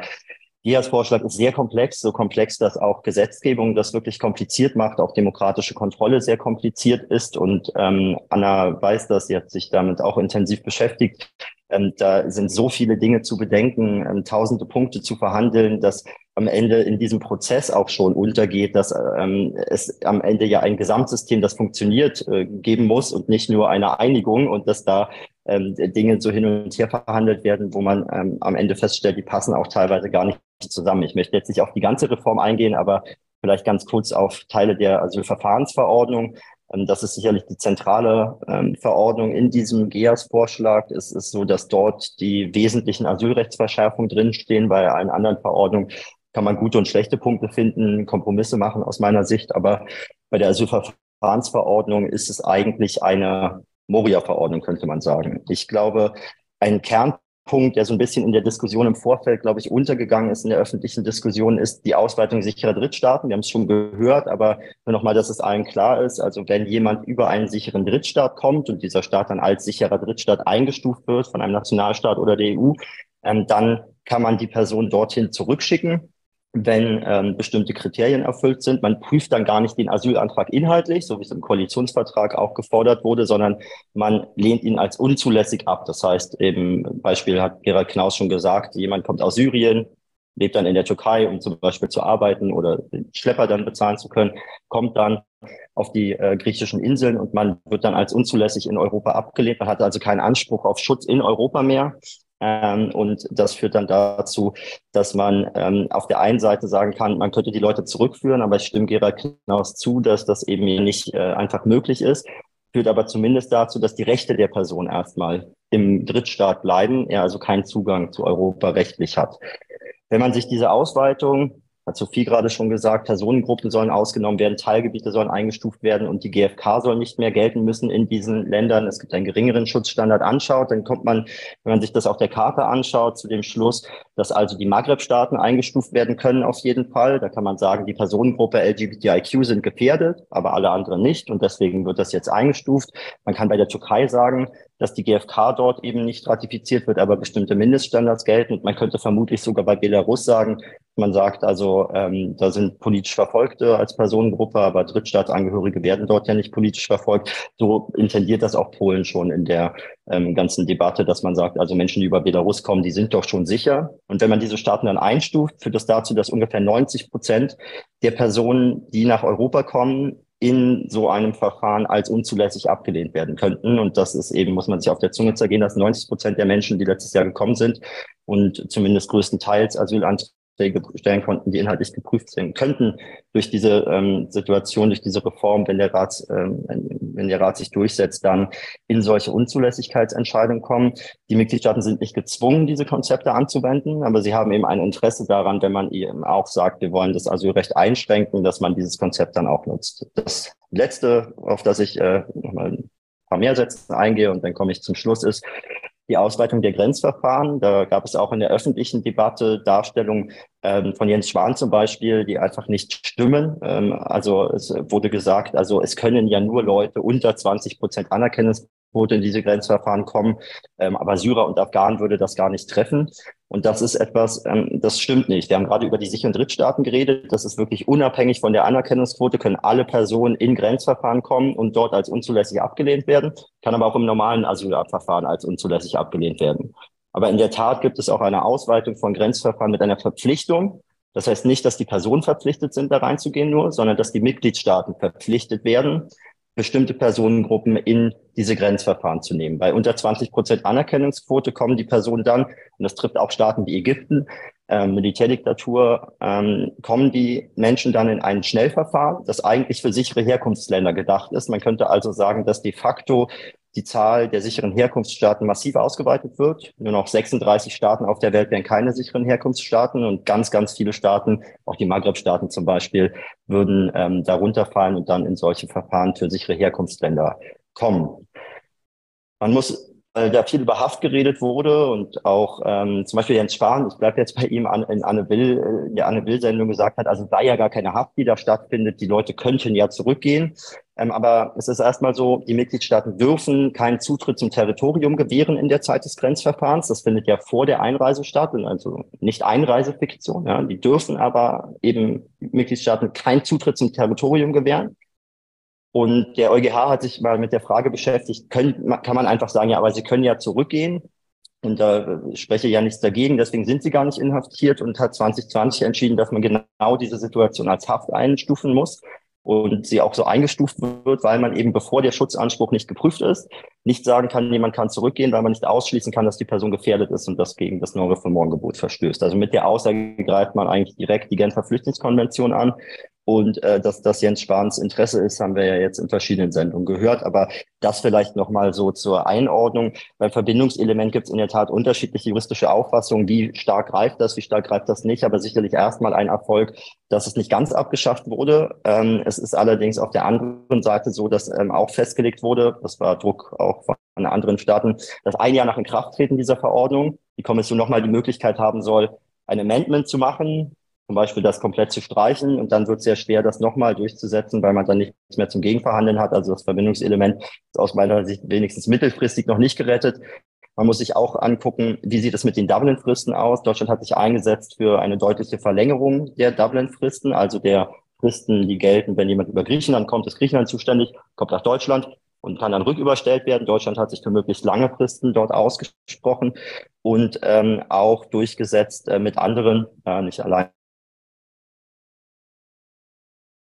Dias Vorschlag ist sehr komplex, so komplex, dass auch Gesetzgebung das wirklich kompliziert macht, auch demokratische Kontrolle sehr kompliziert ist. Und ähm, Anna weiß das, sie hat sich damit auch intensiv beschäftigt. Ähm, da sind so viele Dinge zu bedenken, ähm, tausende Punkte zu verhandeln, dass am Ende in diesem Prozess auch schon untergeht, dass ähm, es am Ende ja ein Gesamtsystem, das funktioniert, äh, geben muss und nicht nur eine Einigung und dass da ähm, Dinge so hin und her verhandelt werden, wo man ähm, am Ende feststellt, die passen auch teilweise gar nicht zusammen. Ich möchte jetzt nicht auf die ganze Reform eingehen, aber vielleicht ganz kurz auf Teile der Asylverfahrensverordnung. Ähm, das ist sicherlich die zentrale ähm, Verordnung in diesem GEAS-Vorschlag. Es ist so, dass dort die wesentlichen Asylrechtsverschärfungen drinstehen. Bei allen anderen Verordnungen kann man gute und schlechte Punkte finden, Kompromisse machen aus meiner Sicht. Aber bei der Asylverfahrensverordnung ist es eigentlich eine Moria-Verordnung, könnte man sagen. Ich glaube, ein Kern Punkt, der so ein bisschen in der Diskussion im Vorfeld, glaube ich, untergegangen ist in der öffentlichen Diskussion, ist die Ausweitung sicherer Drittstaaten. Wir haben es schon gehört, aber nur nochmal, dass es allen klar ist. Also wenn jemand über einen sicheren Drittstaat kommt und dieser Staat dann als sicherer Drittstaat eingestuft wird von einem Nationalstaat oder der EU, ähm, dann kann man die Person dorthin zurückschicken wenn ähm, bestimmte Kriterien erfüllt sind. Man prüft dann gar nicht den Asylantrag inhaltlich, so wie es im Koalitionsvertrag auch gefordert wurde, sondern man lehnt ihn als unzulässig ab. Das heißt, eben Beispiel hat Gerald Knaus schon gesagt, jemand kommt aus Syrien, lebt dann in der Türkei, um zum Beispiel zu arbeiten oder den Schlepper dann bezahlen zu können, kommt dann auf die äh, griechischen Inseln und man wird dann als unzulässig in Europa abgelehnt. Man hat also keinen Anspruch auf Schutz in Europa mehr. Ähm, und das führt dann dazu, dass man ähm, auf der einen Seite sagen kann, man könnte die Leute zurückführen, aber ich stimme Gerald Knaus zu, dass das eben nicht äh, einfach möglich ist. Führt aber zumindest dazu, dass die Rechte der Person erstmal im Drittstaat bleiben, er also keinen Zugang zu Europa rechtlich hat. Wenn man sich diese Ausweitung hat Sophie gerade schon gesagt, Personengruppen sollen ausgenommen werden, Teilgebiete sollen eingestuft werden und die GfK soll nicht mehr gelten müssen in diesen Ländern. Es gibt einen geringeren Schutzstandard anschaut, dann kommt man, wenn man sich das auf der Karte anschaut, zu dem Schluss, dass also die Maghreb-Staaten eingestuft werden können auf jeden Fall. Da kann man sagen, die Personengruppe LGBTIQ sind gefährdet, aber alle anderen nicht und deswegen wird das jetzt eingestuft. Man kann bei der Türkei sagen, dass die GfK dort eben nicht ratifiziert wird, aber bestimmte Mindeststandards gelten. Und man könnte vermutlich sogar bei Belarus sagen, man sagt also, ähm, da sind politisch Verfolgte als Personengruppe, aber Drittstaatsangehörige werden dort ja nicht politisch verfolgt. So intendiert das auch Polen schon in der ähm, ganzen Debatte, dass man sagt, also Menschen, die über Belarus kommen, die sind doch schon sicher. Und wenn man diese Staaten dann einstuft, führt das dazu, dass ungefähr 90 Prozent der Personen, die nach Europa kommen, in so einem Verfahren als unzulässig abgelehnt werden könnten. Und das ist eben, muss man sich auf der Zunge zergehen, dass 90 Prozent der Menschen, die letztes Jahr gekommen sind und zumindest größtenteils Asylanträge stellen konnten, die inhaltlich geprüft werden könnten durch diese ähm, Situation, durch diese Reform, wenn der Rat, ähm, wenn der Rat sich durchsetzt, dann in solche Unzulässigkeitsentscheidungen kommen. Die Mitgliedstaaten sind nicht gezwungen, diese Konzepte anzuwenden, aber sie haben eben ein Interesse daran, wenn man eben auch sagt, wir wollen das Asylrecht einschränken, dass man dieses Konzept dann auch nutzt. Das letzte, auf das ich äh, nochmal ein paar mehr Sätze eingehe und dann komme ich zum Schluss, ist, die Ausweitung der Grenzverfahren. Da gab es auch in der öffentlichen Debatte Darstellungen ähm, von Jens Schwan zum Beispiel, die einfach nicht stimmen. Ähm, also es wurde gesagt, also es können ja nur Leute unter 20 Prozent Anerkennungs Quote in diese Grenzverfahren kommen. Ähm, aber Syrer und Afghanen würde das gar nicht treffen. Und das ist etwas, ähm, das stimmt nicht. Wir haben gerade über die sicheren Drittstaaten geredet. Das ist wirklich unabhängig von der Anerkennungsquote, können alle Personen in Grenzverfahren kommen und dort als unzulässig abgelehnt werden, kann aber auch im normalen Asylverfahren als unzulässig abgelehnt werden. Aber in der Tat gibt es auch eine Ausweitung von Grenzverfahren mit einer Verpflichtung. Das heißt nicht, dass die Personen verpflichtet sind, da reinzugehen nur, sondern dass die Mitgliedstaaten verpflichtet werden, bestimmte Personengruppen in diese Grenzverfahren zu nehmen. Bei unter 20 Prozent Anerkennungsquote kommen die Personen dann, und das trifft auch Staaten wie Ägypten, ähm, Militärdiktatur, ähm, kommen die Menschen dann in ein Schnellverfahren, das eigentlich für sichere Herkunftsländer gedacht ist. Man könnte also sagen, dass de facto die Zahl der sicheren Herkunftsstaaten massiv ausgeweitet wird. Nur noch 36 Staaten auf der Welt wären keine sicheren Herkunftsstaaten und ganz, ganz viele Staaten, auch die Maghreb-Staaten zum Beispiel, würden ähm, darunter fallen und dann in solche Verfahren für sichere Herkunftsländer kommen. Man muss weil da viel über Haft geredet wurde und auch ähm, zum Beispiel Jens Spahn, ich bleibe jetzt bei ihm an, in Anne Will, äh, in der Anne Will-Sendung gesagt hat, also sei ja gar keine Haft, die da stattfindet, die Leute könnten ja zurückgehen. Ähm, aber es ist erstmal so, die Mitgliedstaaten dürfen keinen Zutritt zum Territorium gewähren in der Zeit des Grenzverfahrens. Das findet ja vor der Einreise statt, also nicht Einreisefiktion. Ja. Die dürfen aber eben Mitgliedstaaten keinen Zutritt zum Territorium gewähren. Und der EuGH hat sich mal mit der Frage beschäftigt, können, kann man einfach sagen, ja, aber sie können ja zurückgehen. Und da spreche ja nichts dagegen. Deswegen sind sie gar nicht inhaftiert und hat 2020 entschieden, dass man genau diese Situation als Haft einstufen muss und sie auch so eingestuft wird, weil man eben, bevor der Schutzanspruch nicht geprüft ist, nicht sagen kann, jemand kann zurückgehen, weil man nicht ausschließen kann, dass die Person gefährdet ist und das gegen das Non-Refoulement-Gebot verstößt. Also mit der Aussage greift man eigentlich direkt die Genfer Flüchtlingskonvention an und äh, dass das Jens Spahns Interesse ist, haben wir ja jetzt in verschiedenen Sendungen gehört. Aber das vielleicht nochmal so zur Einordnung. Beim Verbindungselement gibt es in der Tat unterschiedliche juristische Auffassungen. Wie stark greift das, wie stark greift das nicht? Aber sicherlich erstmal ein Erfolg, dass es nicht ganz abgeschafft wurde. Ähm, es ist allerdings auf der anderen Seite so, dass ähm, auch festgelegt wurde, das war Druck auch von anderen Staaten, dass ein Jahr nach Inkrafttreten dieser Verordnung die Kommission nochmal die Möglichkeit haben soll, ein Amendment zu machen, zum Beispiel das komplett zu streichen und dann wird es sehr schwer, das nochmal durchzusetzen, weil man dann nichts mehr zum Gegenverhandeln hat. Also das Verbindungselement ist aus meiner Sicht wenigstens mittelfristig noch nicht gerettet. Man muss sich auch angucken, wie sieht es mit den Dublin-Fristen aus. Deutschland hat sich eingesetzt für eine deutliche Verlängerung der Dublin-Fristen, also der Fristen, die gelten, wenn jemand über Griechenland kommt, ist Griechenland zuständig, kommt nach Deutschland und kann dann rücküberstellt werden. Deutschland hat sich für möglichst lange Fristen dort ausgesprochen und ähm, auch durchgesetzt äh, mit anderen, äh, nicht allein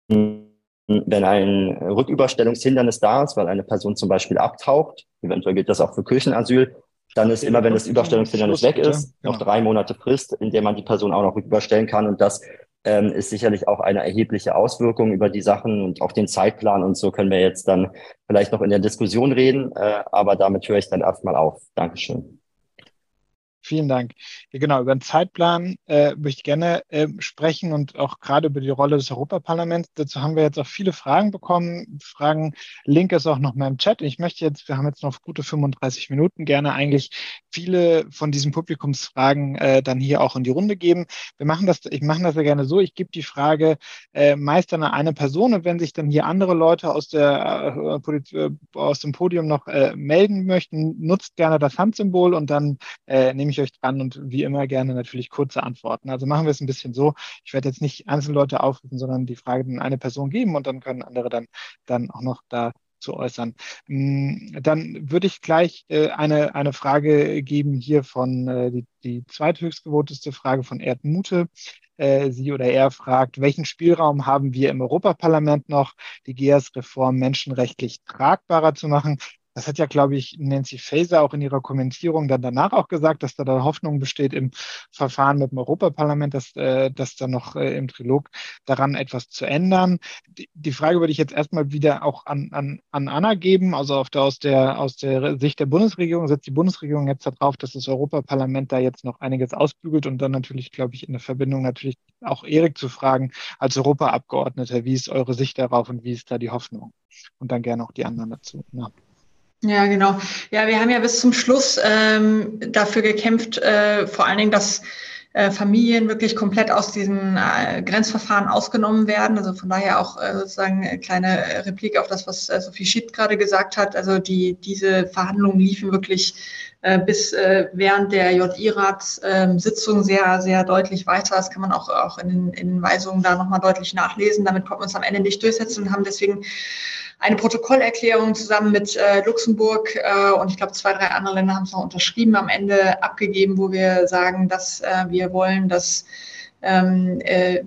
wenn ein Rücküberstellungshindernis da ist, weil eine Person zum Beispiel abtaucht, eventuell gilt das auch für Kirchenasyl, dann ist immer, wenn das Überstellungshindernis weg ist, noch genau. drei Monate Frist, in der man die Person auch noch rücküberstellen kann. Und das ähm, ist sicherlich auch eine erhebliche Auswirkung über die Sachen und auch den Zeitplan. Und so können wir jetzt dann vielleicht noch in der Diskussion reden. Äh, aber damit höre ich dann erstmal auf. Dankeschön. Vielen Dank. Ja, genau, über den Zeitplan äh, möchte ich gerne äh, sprechen und auch gerade über die Rolle des Europaparlaments. Dazu haben wir jetzt auch viele Fragen bekommen. Fragen, Link ist auch noch mal im Chat. Ich möchte jetzt, wir haben jetzt noch gute 35 Minuten, gerne eigentlich viele von diesen Publikumsfragen äh, dann hier auch in die Runde geben. Wir machen das, ich mache das ja gerne so, ich gebe die Frage äh, meist an eine Person und wenn sich dann hier andere Leute aus, der, äh, äh aus dem Podium noch äh, melden möchten, nutzt gerne das Handsymbol und dann äh, nehme ich euch dran und wie immer gerne natürlich kurze Antworten. Also machen wir es ein bisschen so. Ich werde jetzt nicht einzelne Leute aufrufen, sondern die Frage an eine Person geben und dann können andere dann, dann auch noch da zu äußern. Mm, dann würde ich gleich äh, eine, eine Frage geben hier von äh, die, die zweithöchstgevoteste Frage von Erd Mute. Äh, sie oder er fragt, welchen Spielraum haben wir im Europaparlament noch, die GEAS-Reform menschenrechtlich tragbarer zu machen? Das hat ja, glaube ich, Nancy Faeser auch in ihrer Kommentierung dann danach auch gesagt, dass da, Hoffnung besteht im Verfahren mit dem Europaparlament, dass, äh, dass da noch äh, im Trilog daran etwas zu ändern. Die, die Frage würde ich jetzt erstmal wieder auch an, an, an Anna geben. Also auf der, aus, der, aus der Sicht der Bundesregierung setzt die Bundesregierung jetzt darauf, dass das Europaparlament da jetzt noch einiges ausbügelt und dann natürlich, glaube ich, in der Verbindung natürlich auch Erik zu fragen, als Europaabgeordneter, wie ist eure Sicht darauf und wie ist da die Hoffnung? Und dann gerne auch die anderen dazu. Ja. Ja, genau. Ja, wir haben ja bis zum Schluss ähm, dafür gekämpft, äh, vor allen Dingen, dass äh, Familien wirklich komplett aus diesen äh, Grenzverfahren ausgenommen werden. Also von daher auch äh, sozusagen eine kleine Replik auf das, was äh, Sophie Schitt gerade gesagt hat. Also die, diese Verhandlungen liefen wirklich äh, bis äh, während der JI-Ratssitzung äh, sehr, sehr deutlich weiter. Das kann man auch, auch in den, in den Weisungen da nochmal deutlich nachlesen. Damit konnten wir uns am Ende nicht durchsetzen und haben deswegen eine Protokollerklärung zusammen mit äh, Luxemburg äh, und ich glaube zwei, drei andere Länder haben es noch unterschrieben, am Ende abgegeben, wo wir sagen, dass äh, wir wollen, dass ähm, äh,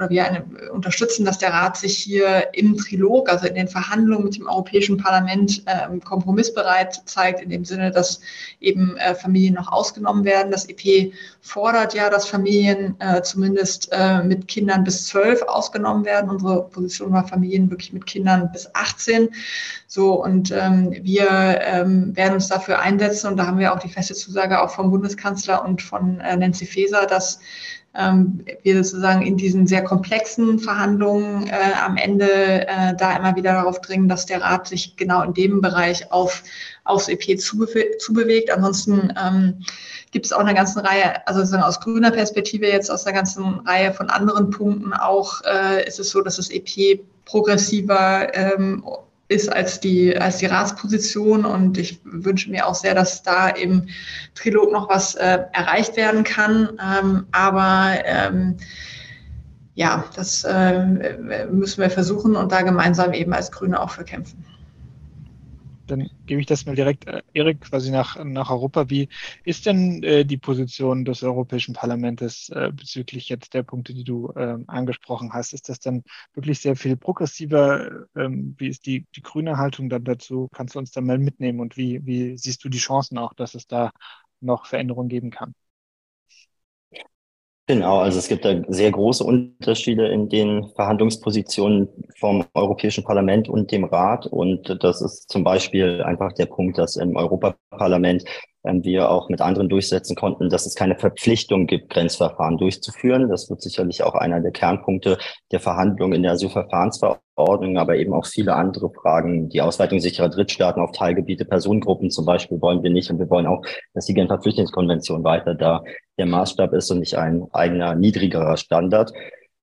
oder wir eine, unterstützen, dass der Rat sich hier im Trilog, also in den Verhandlungen mit dem Europäischen Parlament, äh, kompromissbereit zeigt, in dem Sinne, dass eben äh, Familien noch ausgenommen werden. Das EP fordert ja, dass Familien äh, zumindest äh, mit Kindern bis zwölf ausgenommen werden. Unsere Position war Familien wirklich mit Kindern bis 18. So, und ähm, wir ähm, werden uns dafür einsetzen, und da haben wir auch die feste Zusage auch vom Bundeskanzler und von äh, Nancy Faeser, dass ähm, wir sozusagen in diesen sehr komplexen Verhandlungen äh, am Ende äh, da immer wieder darauf dringen, dass der Rat sich genau in dem Bereich auf aufs EP zubewe zubewegt. Ansonsten ähm, gibt es auch eine ganze Reihe, also sozusagen aus grüner Perspektive jetzt aus der ganzen Reihe von anderen Punkten auch äh, ist es so, dass das EP progressiver ähm, ist als die, als die Ratsposition. Und ich wünsche mir auch sehr, dass da im Trilog noch was äh, erreicht werden kann. Ähm, aber ähm, ja, das äh, müssen wir versuchen und da gemeinsam eben als Grüne auch für kämpfen dann gebe ich das mal direkt, äh, Erik, quasi nach, nach Europa. Wie ist denn äh, die Position des Europäischen Parlaments äh, bezüglich jetzt der Punkte, die du äh, angesprochen hast? Ist das dann wirklich sehr viel progressiver? Ähm, wie ist die, die grüne Haltung dann dazu? Kannst du uns da mal mitnehmen und wie, wie siehst du die Chancen auch, dass es da noch Veränderungen geben kann? Genau, also es gibt da sehr große Unterschiede in den Verhandlungspositionen vom Europäischen Parlament und dem Rat. Und das ist zum Beispiel einfach der Punkt, dass im Europaparlament ähm, wir auch mit anderen durchsetzen konnten, dass es keine Verpflichtung gibt, Grenzverfahren durchzuführen. Das wird sicherlich auch einer der Kernpunkte der Verhandlungen in der Asylverfahrensverordnung, aber eben auch viele andere Fragen. Die Ausweitung sicherer Drittstaaten auf Teilgebiete, Personengruppen zum Beispiel wollen wir nicht. Und wir wollen auch, dass die Genfer Flüchtlingskonvention weiter da der Maßstab ist und nicht ein eigener niedrigerer Standard.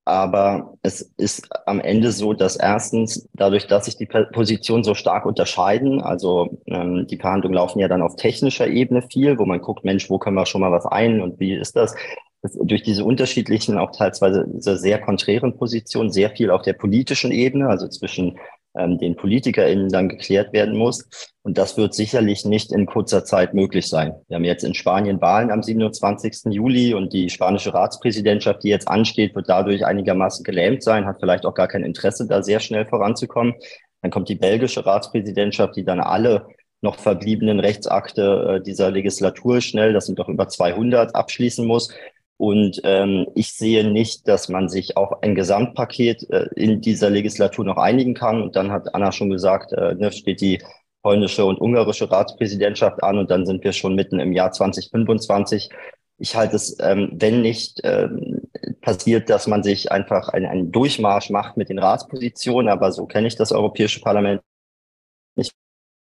Aber es ist am Ende so, dass erstens dadurch, dass sich die Positionen so stark unterscheiden, also ähm, die Verhandlungen laufen ja dann auf technischer Ebene viel, wo man guckt, Mensch, wo können wir schon mal was ein und wie ist das? das durch diese unterschiedlichen, auch teilweise sehr konträren Positionen, sehr viel auf der politischen Ebene, also zwischen ähm, den PolitikerInnen dann geklärt werden muss. Und das wird sicherlich nicht in kurzer Zeit möglich sein. Wir haben jetzt in Spanien Wahlen am 27. Juli und die spanische Ratspräsidentschaft, die jetzt ansteht, wird dadurch einigermaßen gelähmt sein, hat vielleicht auch gar kein Interesse, da sehr schnell voranzukommen. Dann kommt die belgische Ratspräsidentschaft, die dann alle noch verbliebenen Rechtsakte äh, dieser Legislatur schnell, das sind doch über 200, abschließen muss. Und ähm, ich sehe nicht, dass man sich auf ein Gesamtpaket äh, in dieser Legislatur noch einigen kann. Und dann hat Anna schon gesagt, äh, ne, steht die polnische und ungarische Ratspräsidentschaft an und dann sind wir schon mitten im Jahr 2025. Ich halte es, ähm, wenn nicht ähm, passiert, dass man sich einfach einen, einen Durchmarsch macht mit den Ratspositionen, aber so kenne ich das Europäische Parlament nicht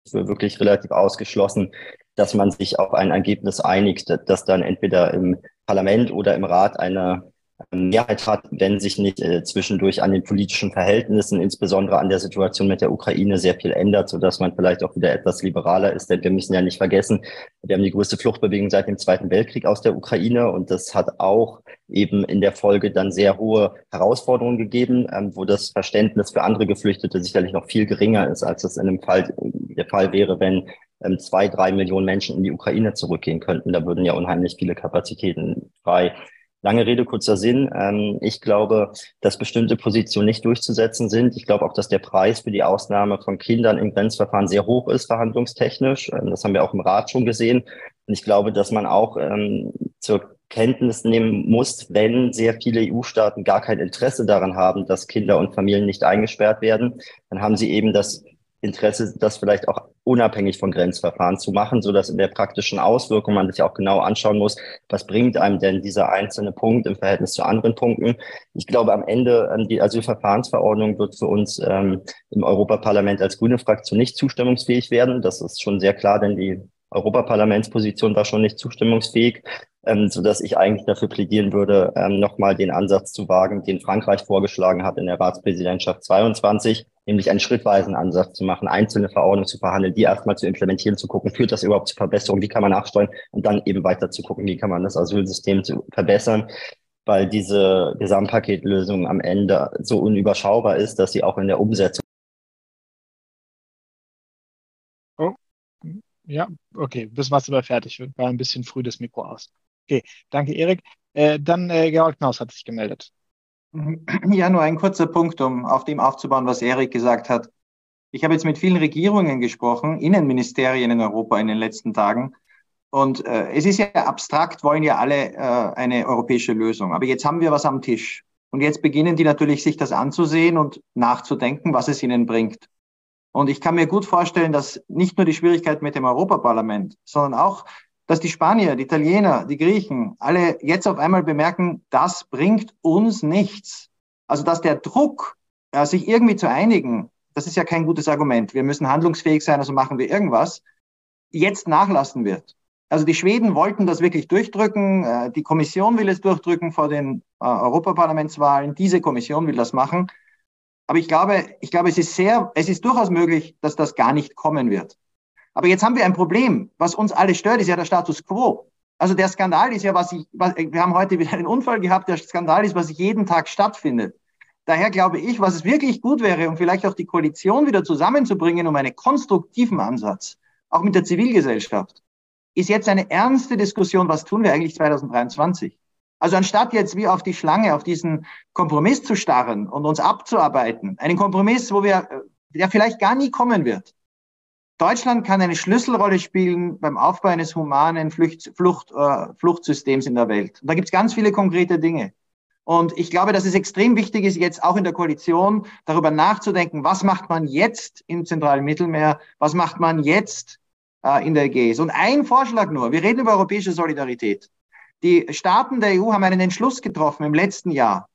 für wirklich relativ ausgeschlossen, dass man sich auf ein Ergebnis einigt, das dann entweder im Parlament oder im Rat eine Mehrheit hat, wenn sich nicht äh, zwischendurch an den politischen Verhältnissen, insbesondere an der Situation mit der Ukraine, sehr viel ändert, so dass man vielleicht auch wieder etwas liberaler ist. Denn wir müssen ja nicht vergessen, wir haben die größte Fluchtbewegung seit dem Zweiten Weltkrieg aus der Ukraine und das hat auch eben in der Folge dann sehr hohe Herausforderungen gegeben, ähm, wo das Verständnis für andere Geflüchtete sicherlich noch viel geringer ist, als es in einem Fall der Fall wäre, wenn ähm, zwei, drei Millionen Menschen in die Ukraine zurückgehen könnten. Da würden ja unheimlich viele Kapazitäten frei. Lange Rede, kurzer Sinn. Ähm, ich glaube, dass bestimmte Positionen nicht durchzusetzen sind. Ich glaube auch, dass der Preis für die Ausnahme von Kindern im Grenzverfahren sehr hoch ist, verhandlungstechnisch. Ähm, das haben wir auch im Rat schon gesehen. Und ich glaube, dass man auch ähm, zur Kenntnis nehmen muss, wenn sehr viele EU-Staaten gar kein Interesse daran haben, dass Kinder und Familien nicht eingesperrt werden, dann haben sie eben das Interesse, das vielleicht auch unabhängig von Grenzverfahren zu machen, so dass in der praktischen Auswirkung man sich auch genau anschauen muss, was bringt einem denn dieser einzelne Punkt im Verhältnis zu anderen Punkten. Ich glaube, am Ende ähm, die Asylverfahrensverordnung wird für uns ähm, im Europaparlament als grüne Fraktion nicht zustimmungsfähig werden. Das ist schon sehr klar, denn die Europaparlamentsposition war schon nicht zustimmungsfähig, ähm, so dass ich eigentlich dafür plädieren würde, ähm, nochmal den Ansatz zu wagen, den Frankreich vorgeschlagen hat in der Ratspräsidentschaft 22, nämlich einen schrittweisen Ansatz zu machen, einzelne Verordnungen zu verhandeln, die erstmal zu implementieren, zu gucken, führt das überhaupt zu Verbesserungen, wie kann man nachsteuern und dann eben weiter zu gucken, wie kann man das Asylsystem zu verbessern weil diese Gesamtpaketlösung am Ende so unüberschaubar ist, dass sie auch in der Umsetzung Ja, okay, bis du aber fertig. War ein bisschen früh das Mikro aus. Okay, danke, Erik. Äh, dann äh, Georg Knaus hat sich gemeldet. Ja, nur ein kurzer Punkt, um auf dem aufzubauen, was Erik gesagt hat. Ich habe jetzt mit vielen Regierungen gesprochen, Innenministerien in Europa in den letzten Tagen. Und äh, es ist ja abstrakt, wollen ja alle äh, eine europäische Lösung. Aber jetzt haben wir was am Tisch. Und jetzt beginnen die natürlich, sich das anzusehen und nachzudenken, was es ihnen bringt. Und ich kann mir gut vorstellen, dass nicht nur die Schwierigkeit mit dem Europaparlament, sondern auch, dass die Spanier, die Italiener, die Griechen alle jetzt auf einmal bemerken, das bringt uns nichts. Also dass der Druck, äh, sich irgendwie zu einigen, das ist ja kein gutes Argument. Wir müssen handlungsfähig sein, also machen wir irgendwas, jetzt nachlassen wird. Also die Schweden wollten das wirklich durchdrücken. Äh, die Kommission will es durchdrücken vor den äh, Europaparlamentswahlen. Diese Kommission will das machen. Aber ich glaube, ich glaube, es ist sehr, es ist durchaus möglich, dass das gar nicht kommen wird. Aber jetzt haben wir ein Problem. Was uns alle stört, ist ja der Status quo. Also der Skandal ist ja, was ich, was, wir haben heute wieder einen Unfall gehabt. Der Skandal ist, was jeden Tag stattfindet. Daher glaube ich, was es wirklich gut wäre, um vielleicht auch die Koalition wieder zusammenzubringen, um einen konstruktiven Ansatz, auch mit der Zivilgesellschaft, ist jetzt eine ernste Diskussion, was tun wir eigentlich 2023? Also anstatt jetzt wie auf die Schlange, auf diesen Kompromiss zu starren und uns abzuarbeiten, einen Kompromiss, wo wir, äh, der vielleicht gar nie kommen wird. Deutschland kann eine Schlüsselrolle spielen beim Aufbau eines humanen Flucht, Flucht, äh, Fluchtsystems in der Welt. Und da gibt es ganz viele konkrete Dinge. Und ich glaube, dass es extrem wichtig ist, jetzt auch in der Koalition darüber nachzudenken, was macht man jetzt im zentralen Mittelmeer, was macht man jetzt äh, in der Ägäis. Und ein Vorschlag nur, wir reden über europäische Solidarität. Die Staaten der EU haben einen Entschluss getroffen im letzten Jahr,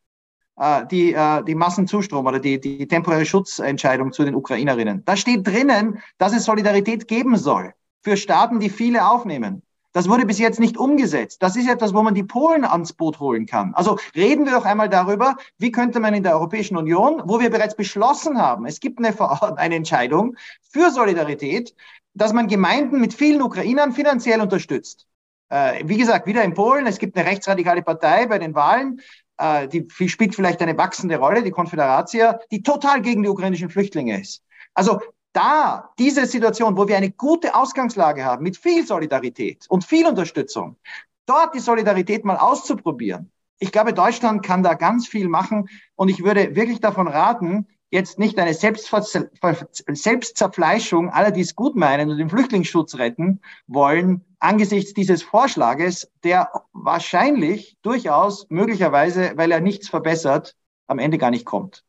die, äh, die Massenzustrom oder die, die temporäre Schutzentscheidung zu den Ukrainerinnen. Da steht drinnen, dass es Solidarität geben soll für Staaten, die viele aufnehmen. Das wurde bis jetzt nicht umgesetzt. Das ist etwas, wo man die Polen ans Boot holen kann. Also reden wir doch einmal darüber, wie könnte man in der Europäischen Union, wo wir bereits beschlossen haben, es gibt eine, eine Entscheidung für Solidarität, dass man Gemeinden mit vielen Ukrainern finanziell unterstützt. Äh, wie gesagt, wieder in Polen, es gibt eine rechtsradikale Partei bei den Wahlen, äh, die spielt vielleicht eine wachsende Rolle, die Konföderatia, die total gegen die ukrainischen Flüchtlinge ist. Also da, diese Situation, wo wir eine gute Ausgangslage haben, mit viel Solidarität und viel Unterstützung, dort die Solidarität mal auszuprobieren. Ich glaube, Deutschland kann da ganz viel machen und ich würde wirklich davon raten, jetzt nicht eine Selbstzerfleischung aller, die es gut meinen und den Flüchtlingsschutz retten wollen, angesichts dieses Vorschlages, der wahrscheinlich durchaus möglicherweise, weil er nichts verbessert, am Ende gar nicht kommt.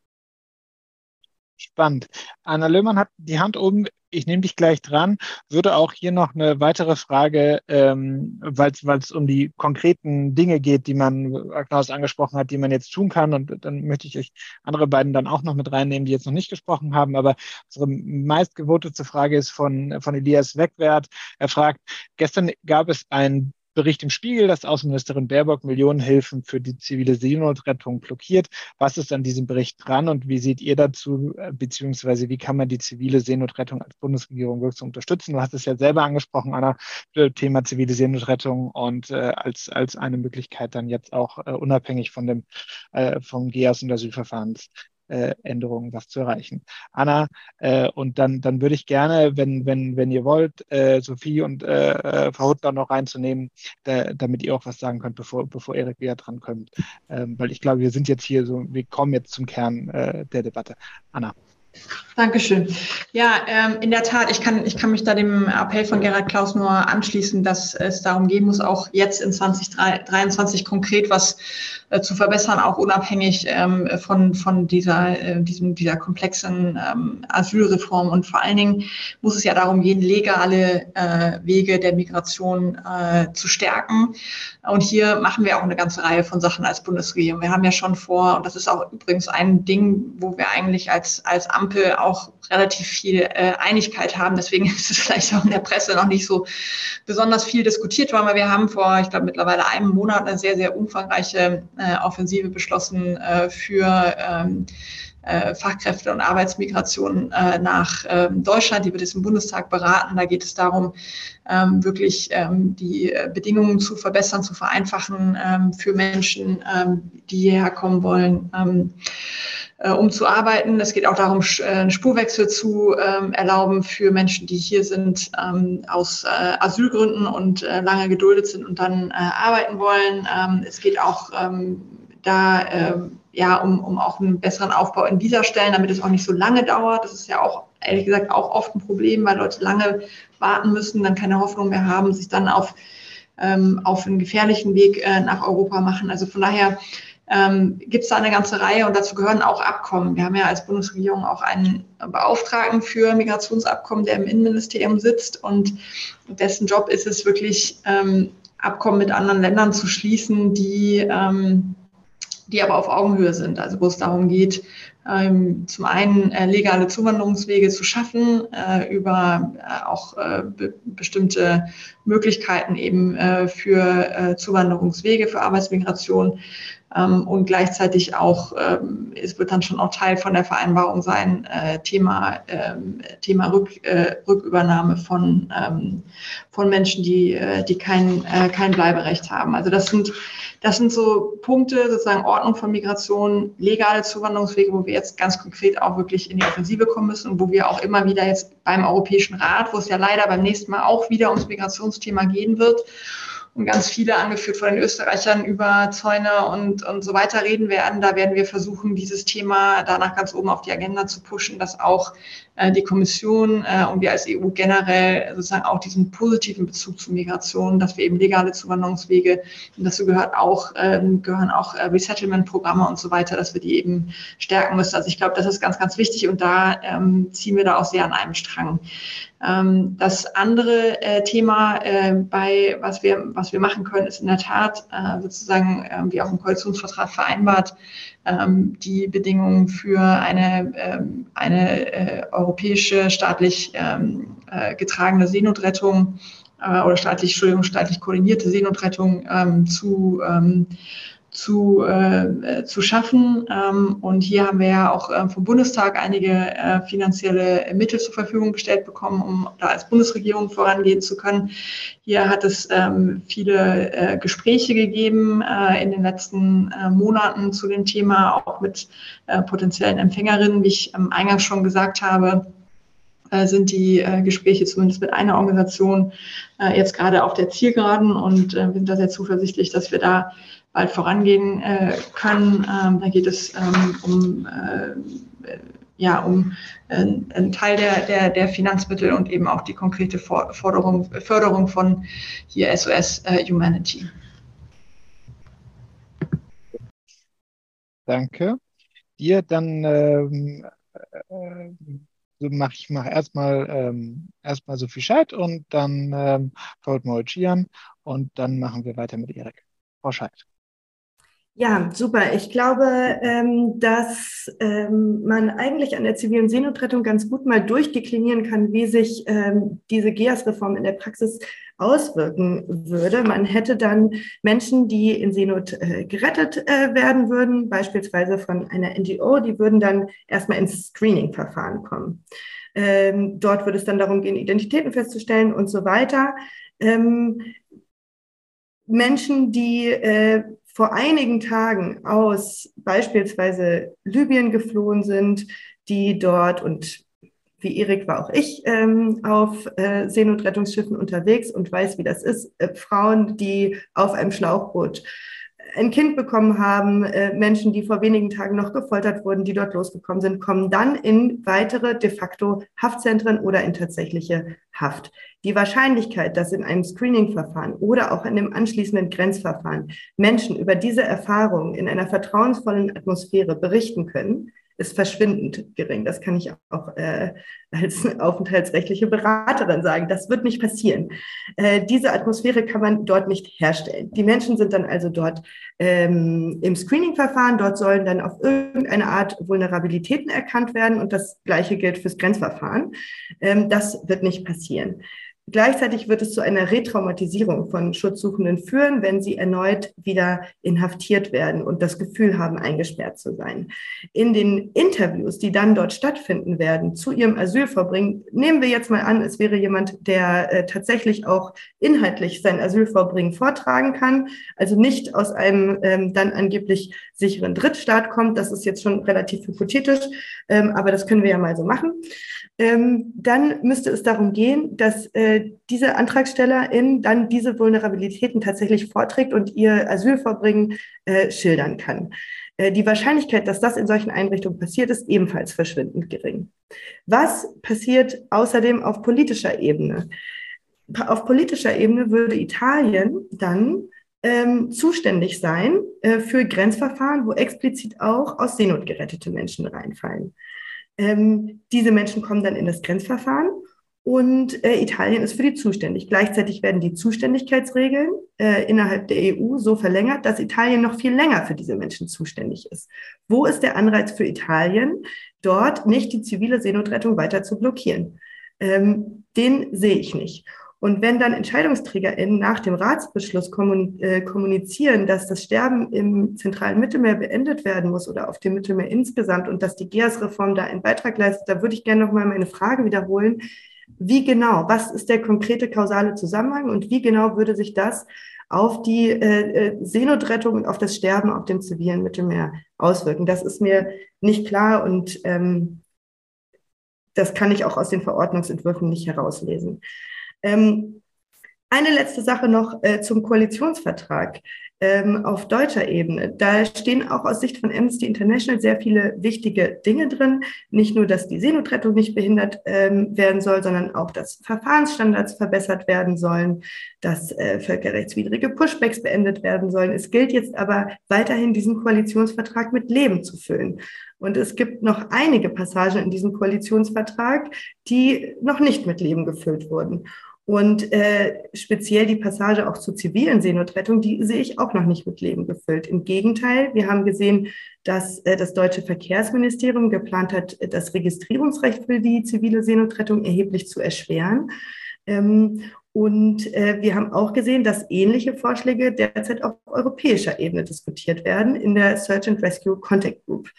Spannend. Anna Löhmann hat die Hand oben. Ich nehme dich gleich dran. Würde auch hier noch eine weitere Frage, ähm, weil es um die konkreten Dinge geht, die man, Klaus angesprochen hat, die man jetzt tun kann. Und dann möchte ich euch andere beiden dann auch noch mit reinnehmen, die jetzt noch nicht gesprochen haben. Aber unsere meistgevotete Frage ist von, von Elias Wegwert. Er fragt, gestern gab es ein Bericht im Spiegel, dass Außenministerin Baerbock Millionenhilfen für die zivile Seenotrettung blockiert. Was ist an diesem Bericht dran und wie seht ihr dazu, äh, beziehungsweise wie kann man die zivile Seenotrettung als Bundesregierung wirksam unterstützen? Du hast es ja selber angesprochen, Anna, Thema zivile Seenotrettung und äh, als, als eine Möglichkeit dann jetzt auch äh, unabhängig von dem äh, vom GEAS und Asylverfahrens äh, Änderungen was zu erreichen. Anna, äh, und dann, dann würde ich gerne, wenn, wenn, wenn ihr wollt, äh, Sophie und äh, äh Frau Huttler noch reinzunehmen, da, damit ihr auch was sagen könnt, bevor, bevor Erik wieder dran kommt. Ähm, weil ich glaube, wir sind jetzt hier so, wir kommen jetzt zum Kern äh, der Debatte. Anna. Dankeschön. Ja, ähm, in der Tat, ich kann, ich kann mich da dem Appell von Gerhard Klaus nur anschließen, dass es darum gehen muss, auch jetzt in 2023 konkret was äh, zu verbessern, auch unabhängig ähm, von, von dieser, äh, diesem, dieser komplexen ähm, Asylreform. Und vor allen Dingen muss es ja darum gehen, legale äh, Wege der Migration äh, zu stärken. Und hier machen wir auch eine ganze Reihe von Sachen als Bundesregierung. Wir haben ja schon vor, und das ist auch übrigens ein Ding, wo wir eigentlich als, als Ampel auch relativ viel äh, Einigkeit haben. Deswegen ist es vielleicht auch in der Presse noch nicht so besonders viel diskutiert worden, weil wir haben vor, ich glaube, mittlerweile einem Monat eine sehr, sehr umfangreiche äh, Offensive beschlossen äh, für ähm, äh, Fachkräfte und Arbeitsmigration äh, nach ähm, Deutschland. Die wird jetzt im Bundestag beraten. Da geht es darum, ähm, wirklich ähm, die äh, Bedingungen zu verbessern, zu vereinfachen für Menschen, die hierher kommen wollen. Äh, um zu arbeiten. Es geht auch darum, äh, einen Spurwechsel zu ähm, erlauben für Menschen, die hier sind ähm, aus äh, Asylgründen und äh, lange geduldet sind und dann äh, arbeiten wollen. Ähm, es geht auch ähm, da ähm, ja um, um auch einen besseren Aufbau in dieser Stellen, damit es auch nicht so lange dauert. Das ist ja auch ehrlich gesagt auch oft ein Problem, weil Leute lange warten müssen, dann keine Hoffnung mehr haben, sich dann auf ähm, auf einen gefährlichen Weg äh, nach Europa machen. Also von daher ähm, gibt es da eine ganze Reihe und dazu gehören auch Abkommen. Wir haben ja als Bundesregierung auch einen Beauftragten für Migrationsabkommen, der im Innenministerium sitzt und dessen Job ist es wirklich, ähm, Abkommen mit anderen Ländern zu schließen, die, ähm, die aber auf Augenhöhe sind. Also wo es darum geht, ähm, zum einen äh, legale Zuwanderungswege zu schaffen, äh, über äh, auch äh, be bestimmte Möglichkeiten eben äh, für äh, Zuwanderungswege, für Arbeitsmigration und gleichzeitig auch, ähm, es wird dann schon auch Teil von der Vereinbarung sein, äh, Thema, ähm, Thema Rück, äh, Rückübernahme von, ähm, von Menschen, die, äh, die kein, kein Bleiberecht haben. Also das sind, das sind so Punkte, sozusagen Ordnung von Migration, legale Zuwanderungswege, wo wir jetzt ganz konkret auch wirklich in die Offensive kommen müssen und wo wir auch immer wieder jetzt beim Europäischen Rat, wo es ja leider beim nächsten Mal auch wieder ums Migrationsthema gehen wird, und ganz viele angeführt von den Österreichern über Zäune und, und so weiter reden werden. Da werden wir versuchen, dieses Thema danach ganz oben auf die Agenda zu pushen, dass auch die Kommission äh, und wir als EU generell sozusagen auch diesen positiven Bezug zu Migration, dass wir eben legale Zuwanderungswege, und dazu gehört auch, ähm, gehören auch äh, Resettlement-Programme und so weiter, dass wir die eben stärken müssen. Also ich glaube, das ist ganz, ganz wichtig und da ähm, ziehen wir da auch sehr an einem Strang. Ähm, das andere äh, Thema äh, bei, was wir, was wir machen können, ist in der Tat äh, sozusagen, äh, wie auch im Koalitionsvertrag vereinbart, ähm, die Bedingungen für eine, ähm, eine äh, europäische staatlich ähm, äh, getragene Seenotrettung äh, oder staatlich, Entschuldigung, staatlich koordinierte Seenotrettung ähm, zu ähm, zu, äh, zu schaffen. Ähm, und hier haben wir ja auch äh, vom Bundestag einige äh, finanzielle Mittel zur Verfügung gestellt bekommen, um da als Bundesregierung vorangehen zu können. Hier hat es ähm, viele äh, Gespräche gegeben äh, in den letzten äh, Monaten zu dem Thema, auch mit äh, potenziellen Empfängerinnen, wie ich ähm, eingangs schon gesagt habe äh, sind die äh, Gespräche zumindest mit einer Organisation äh, jetzt gerade auf der Zielgeraden und äh, wir sind da sehr zuversichtlich, dass wir da bald vorangehen äh, können. Ähm, da geht es ähm, um, äh, ja, um äh, einen Teil der, der, der Finanzmittel und eben auch die konkrete Forderung, Förderung von hier SOS äh, Humanity. Danke. Dir dann ähm, äh, so mache ich mache erstmal ähm, erstmal Sophie Scheid und dann ähm, Paul Moritz und dann machen wir weiter mit Erik. Frau Scheid. Ja, super. Ich glaube, ähm, dass ähm, man eigentlich an der zivilen Seenotrettung ganz gut mal durchdeklinieren kann, wie sich ähm, diese GEAS-Reform in der Praxis auswirken würde. Man hätte dann Menschen, die in Seenot äh, gerettet äh, werden würden, beispielsweise von einer NGO, die würden dann erstmal ins Screening-Verfahren kommen. Dort würde es dann darum gehen, Identitäten festzustellen und so weiter. Menschen, die äh, vor einigen Tagen aus beispielsweise Libyen geflohen sind, die dort und wie Erik war auch ich ähm, auf äh, Seenotrettungsschiffen unterwegs und weiß, wie das ist. Äh, Frauen, die auf einem Schlauchboot ein Kind bekommen haben, äh, Menschen, die vor wenigen Tagen noch gefoltert wurden, die dort losgekommen sind, kommen dann in weitere de facto Haftzentren oder in tatsächliche Haft. Die Wahrscheinlichkeit, dass in einem Screening-Verfahren oder auch in dem anschließenden Grenzverfahren Menschen über diese Erfahrungen in einer vertrauensvollen Atmosphäre berichten können, ist verschwindend gering. Das kann ich auch äh, als aufenthaltsrechtliche Beraterin sagen. Das wird nicht passieren. Äh, diese Atmosphäre kann man dort nicht herstellen. Die Menschen sind dann also dort ähm, im Screening-Verfahren. Dort sollen dann auf irgendeine Art Vulnerabilitäten erkannt werden und das Gleiche gilt fürs Grenzverfahren. Ähm, das wird nicht passieren. Gleichzeitig wird es zu einer Retraumatisierung von Schutzsuchenden führen, wenn sie erneut wieder inhaftiert werden und das Gefühl haben, eingesperrt zu sein. In den Interviews, die dann dort stattfinden werden, zu ihrem Asylverbringen, nehmen wir jetzt mal an, es wäre jemand, der äh, tatsächlich auch inhaltlich sein Asylverbringen vortragen kann, also nicht aus einem ähm, dann angeblich sicheren Drittstaat kommt. Das ist jetzt schon relativ hypothetisch, ähm, aber das können wir ja mal so machen ähm, dann müsste es darum gehen, dass äh, diese Antragstellerin dann diese Vulnerabilitäten tatsächlich vorträgt und ihr Asylverbringen äh, schildern kann. Äh, die Wahrscheinlichkeit, dass das in solchen Einrichtungen passiert, ist ebenfalls verschwindend gering. Was passiert außerdem auf politischer Ebene? Auf politischer Ebene würde Italien dann ähm, zuständig sein äh, für Grenzverfahren, wo explizit auch aus Seenot gerettete Menschen reinfallen. Ähm, diese Menschen kommen dann in das Grenzverfahren und äh, Italien ist für die zuständig. Gleichzeitig werden die Zuständigkeitsregeln äh, innerhalb der EU so verlängert, dass Italien noch viel länger für diese Menschen zuständig ist. Wo ist der Anreiz für Italien, dort nicht die zivile Seenotrettung weiter zu blockieren? Ähm, den sehe ich nicht. Und wenn dann EntscheidungsträgerInnen nach dem Ratsbeschluss äh, kommunizieren, dass das Sterben im zentralen Mittelmeer beendet werden muss oder auf dem Mittelmeer insgesamt und dass die GEAS-Reform da einen Beitrag leistet, da würde ich gerne nochmal meine Frage wiederholen. Wie genau, was ist der konkrete kausale Zusammenhang und wie genau würde sich das auf die äh, äh Seenotrettung und auf das Sterben auf dem zivilen Mittelmeer auswirken? Das ist mir nicht klar und ähm, das kann ich auch aus den Verordnungsentwürfen nicht herauslesen. Ähm, eine letzte Sache noch äh, zum Koalitionsvertrag ähm, auf deutscher Ebene. Da stehen auch aus Sicht von Amnesty International sehr viele wichtige Dinge drin. Nicht nur, dass die Seenotrettung nicht behindert ähm, werden soll, sondern auch, dass Verfahrensstandards verbessert werden sollen, dass äh, völkerrechtswidrige Pushbacks beendet werden sollen. Es gilt jetzt aber weiterhin, diesen Koalitionsvertrag mit Leben zu füllen. Und es gibt noch einige Passagen in diesem Koalitionsvertrag, die noch nicht mit Leben gefüllt wurden. Und äh, speziell die Passage auch zur zivilen Seenotrettung, die sehe ich auch noch nicht mit Leben gefüllt. Im Gegenteil, wir haben gesehen, dass äh, das deutsche Verkehrsministerium geplant hat, das Registrierungsrecht für die zivile Seenotrettung erheblich zu erschweren. Ähm, und äh, wir haben auch gesehen, dass ähnliche Vorschläge derzeit auf europäischer Ebene diskutiert werden in der Search and Rescue Contact Group.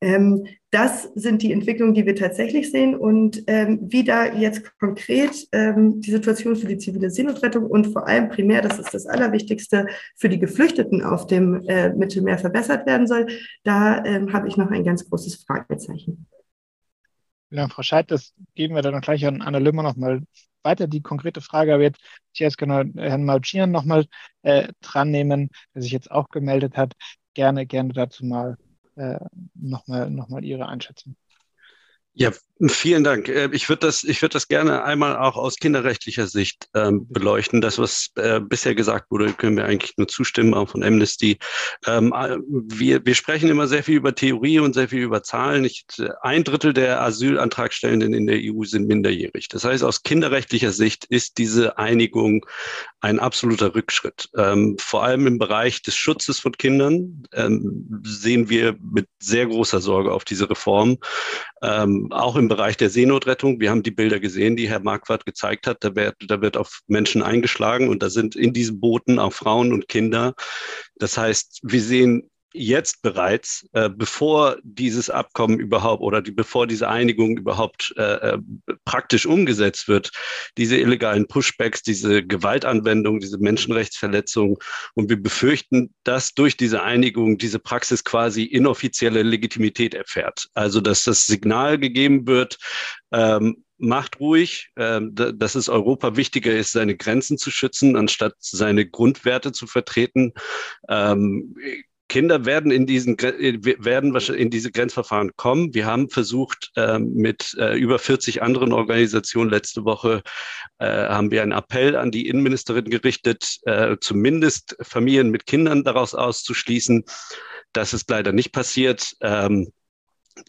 Ähm, das sind die Entwicklungen, die wir tatsächlich sehen und ähm, wie da jetzt konkret ähm, die Situation für die zivile Seenotrettung und vor allem primär, das ist das Allerwichtigste, für die Geflüchteten auf dem äh, Mittelmeer verbessert werden soll, da ähm, habe ich noch ein ganz großes Fragezeichen. Vielen Dank, Frau Scheid. Das geben wir dann gleich an Anna Lümmer nochmal weiter. Die konkrete Frage aber jetzt, jetzt gerne Herrn Malchian nochmal äh, dran nehmen, der sich jetzt auch gemeldet hat. Gerne, gerne dazu mal äh, nochmal noch mal Ihre Einschätzung. Ja, vielen Dank. Äh, ich würde das, ich würde das gerne einmal auch aus kinderrechtlicher Sicht ähm, beleuchten. Das, was äh, bisher gesagt wurde, können wir eigentlich nur zustimmen, auch von Amnesty. Ähm, äh, wir, wir sprechen immer sehr viel über Theorie und sehr viel über Zahlen. Ich, ein Drittel der Asylantragstellenden in der EU sind minderjährig. Das heißt, aus kinderrechtlicher Sicht ist diese Einigung ein absoluter Rückschritt. Ähm, vor allem im Bereich des Schutzes von Kindern ähm, sehen wir mit sehr großer Sorge auf diese Reform. Auch im Bereich der Seenotrettung. Wir haben die Bilder gesehen, die Herr Marquardt gezeigt hat. Da wird, da wird auf Menschen eingeschlagen und da sind in diesen Booten auch Frauen und Kinder. Das heißt, wir sehen jetzt bereits, äh, bevor dieses Abkommen überhaupt oder die, bevor diese Einigung überhaupt äh, äh, praktisch umgesetzt wird, diese illegalen Pushbacks, diese Gewaltanwendung, diese Menschenrechtsverletzungen. Und wir befürchten, dass durch diese Einigung diese Praxis quasi inoffizielle Legitimität erfährt. Also dass das Signal gegeben wird, ähm, macht ruhig, äh, dass es Europa wichtiger ist, seine Grenzen zu schützen, anstatt seine Grundwerte zu vertreten. Ähm, Kinder werden in diesen werden in diese Grenzverfahren kommen. Wir haben versucht, äh, mit äh, über 40 anderen Organisationen letzte Woche äh, haben wir einen Appell an die Innenministerin gerichtet, äh, zumindest Familien mit Kindern daraus auszuschließen. Das ist leider nicht passiert. Ähm,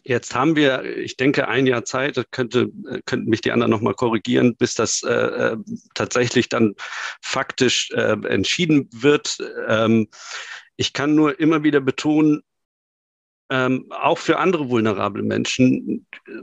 Jetzt haben wir, ich denke, ein Jahr Zeit, könnte, könnten mich die anderen nochmal korrigieren, bis das äh, äh, tatsächlich dann faktisch äh, entschieden wird. Ähm, ich kann nur immer wieder betonen, ähm, auch für andere vulnerable Menschen äh,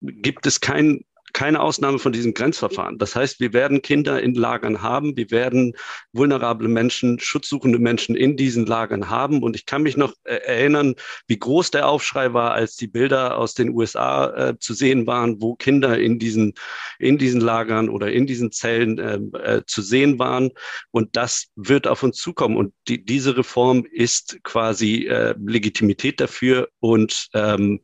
gibt es kein keine Ausnahme von diesem Grenzverfahren. Das heißt, wir werden Kinder in Lagern haben, wir werden vulnerable Menschen, schutzsuchende Menschen in diesen Lagern haben. Und ich kann mich noch äh, erinnern, wie groß der Aufschrei war, als die Bilder aus den USA äh, zu sehen waren, wo Kinder in diesen, in diesen Lagern oder in diesen Zellen äh, äh, zu sehen waren. Und das wird auf uns zukommen. Und die, diese Reform ist quasi äh, Legitimität dafür und ähm,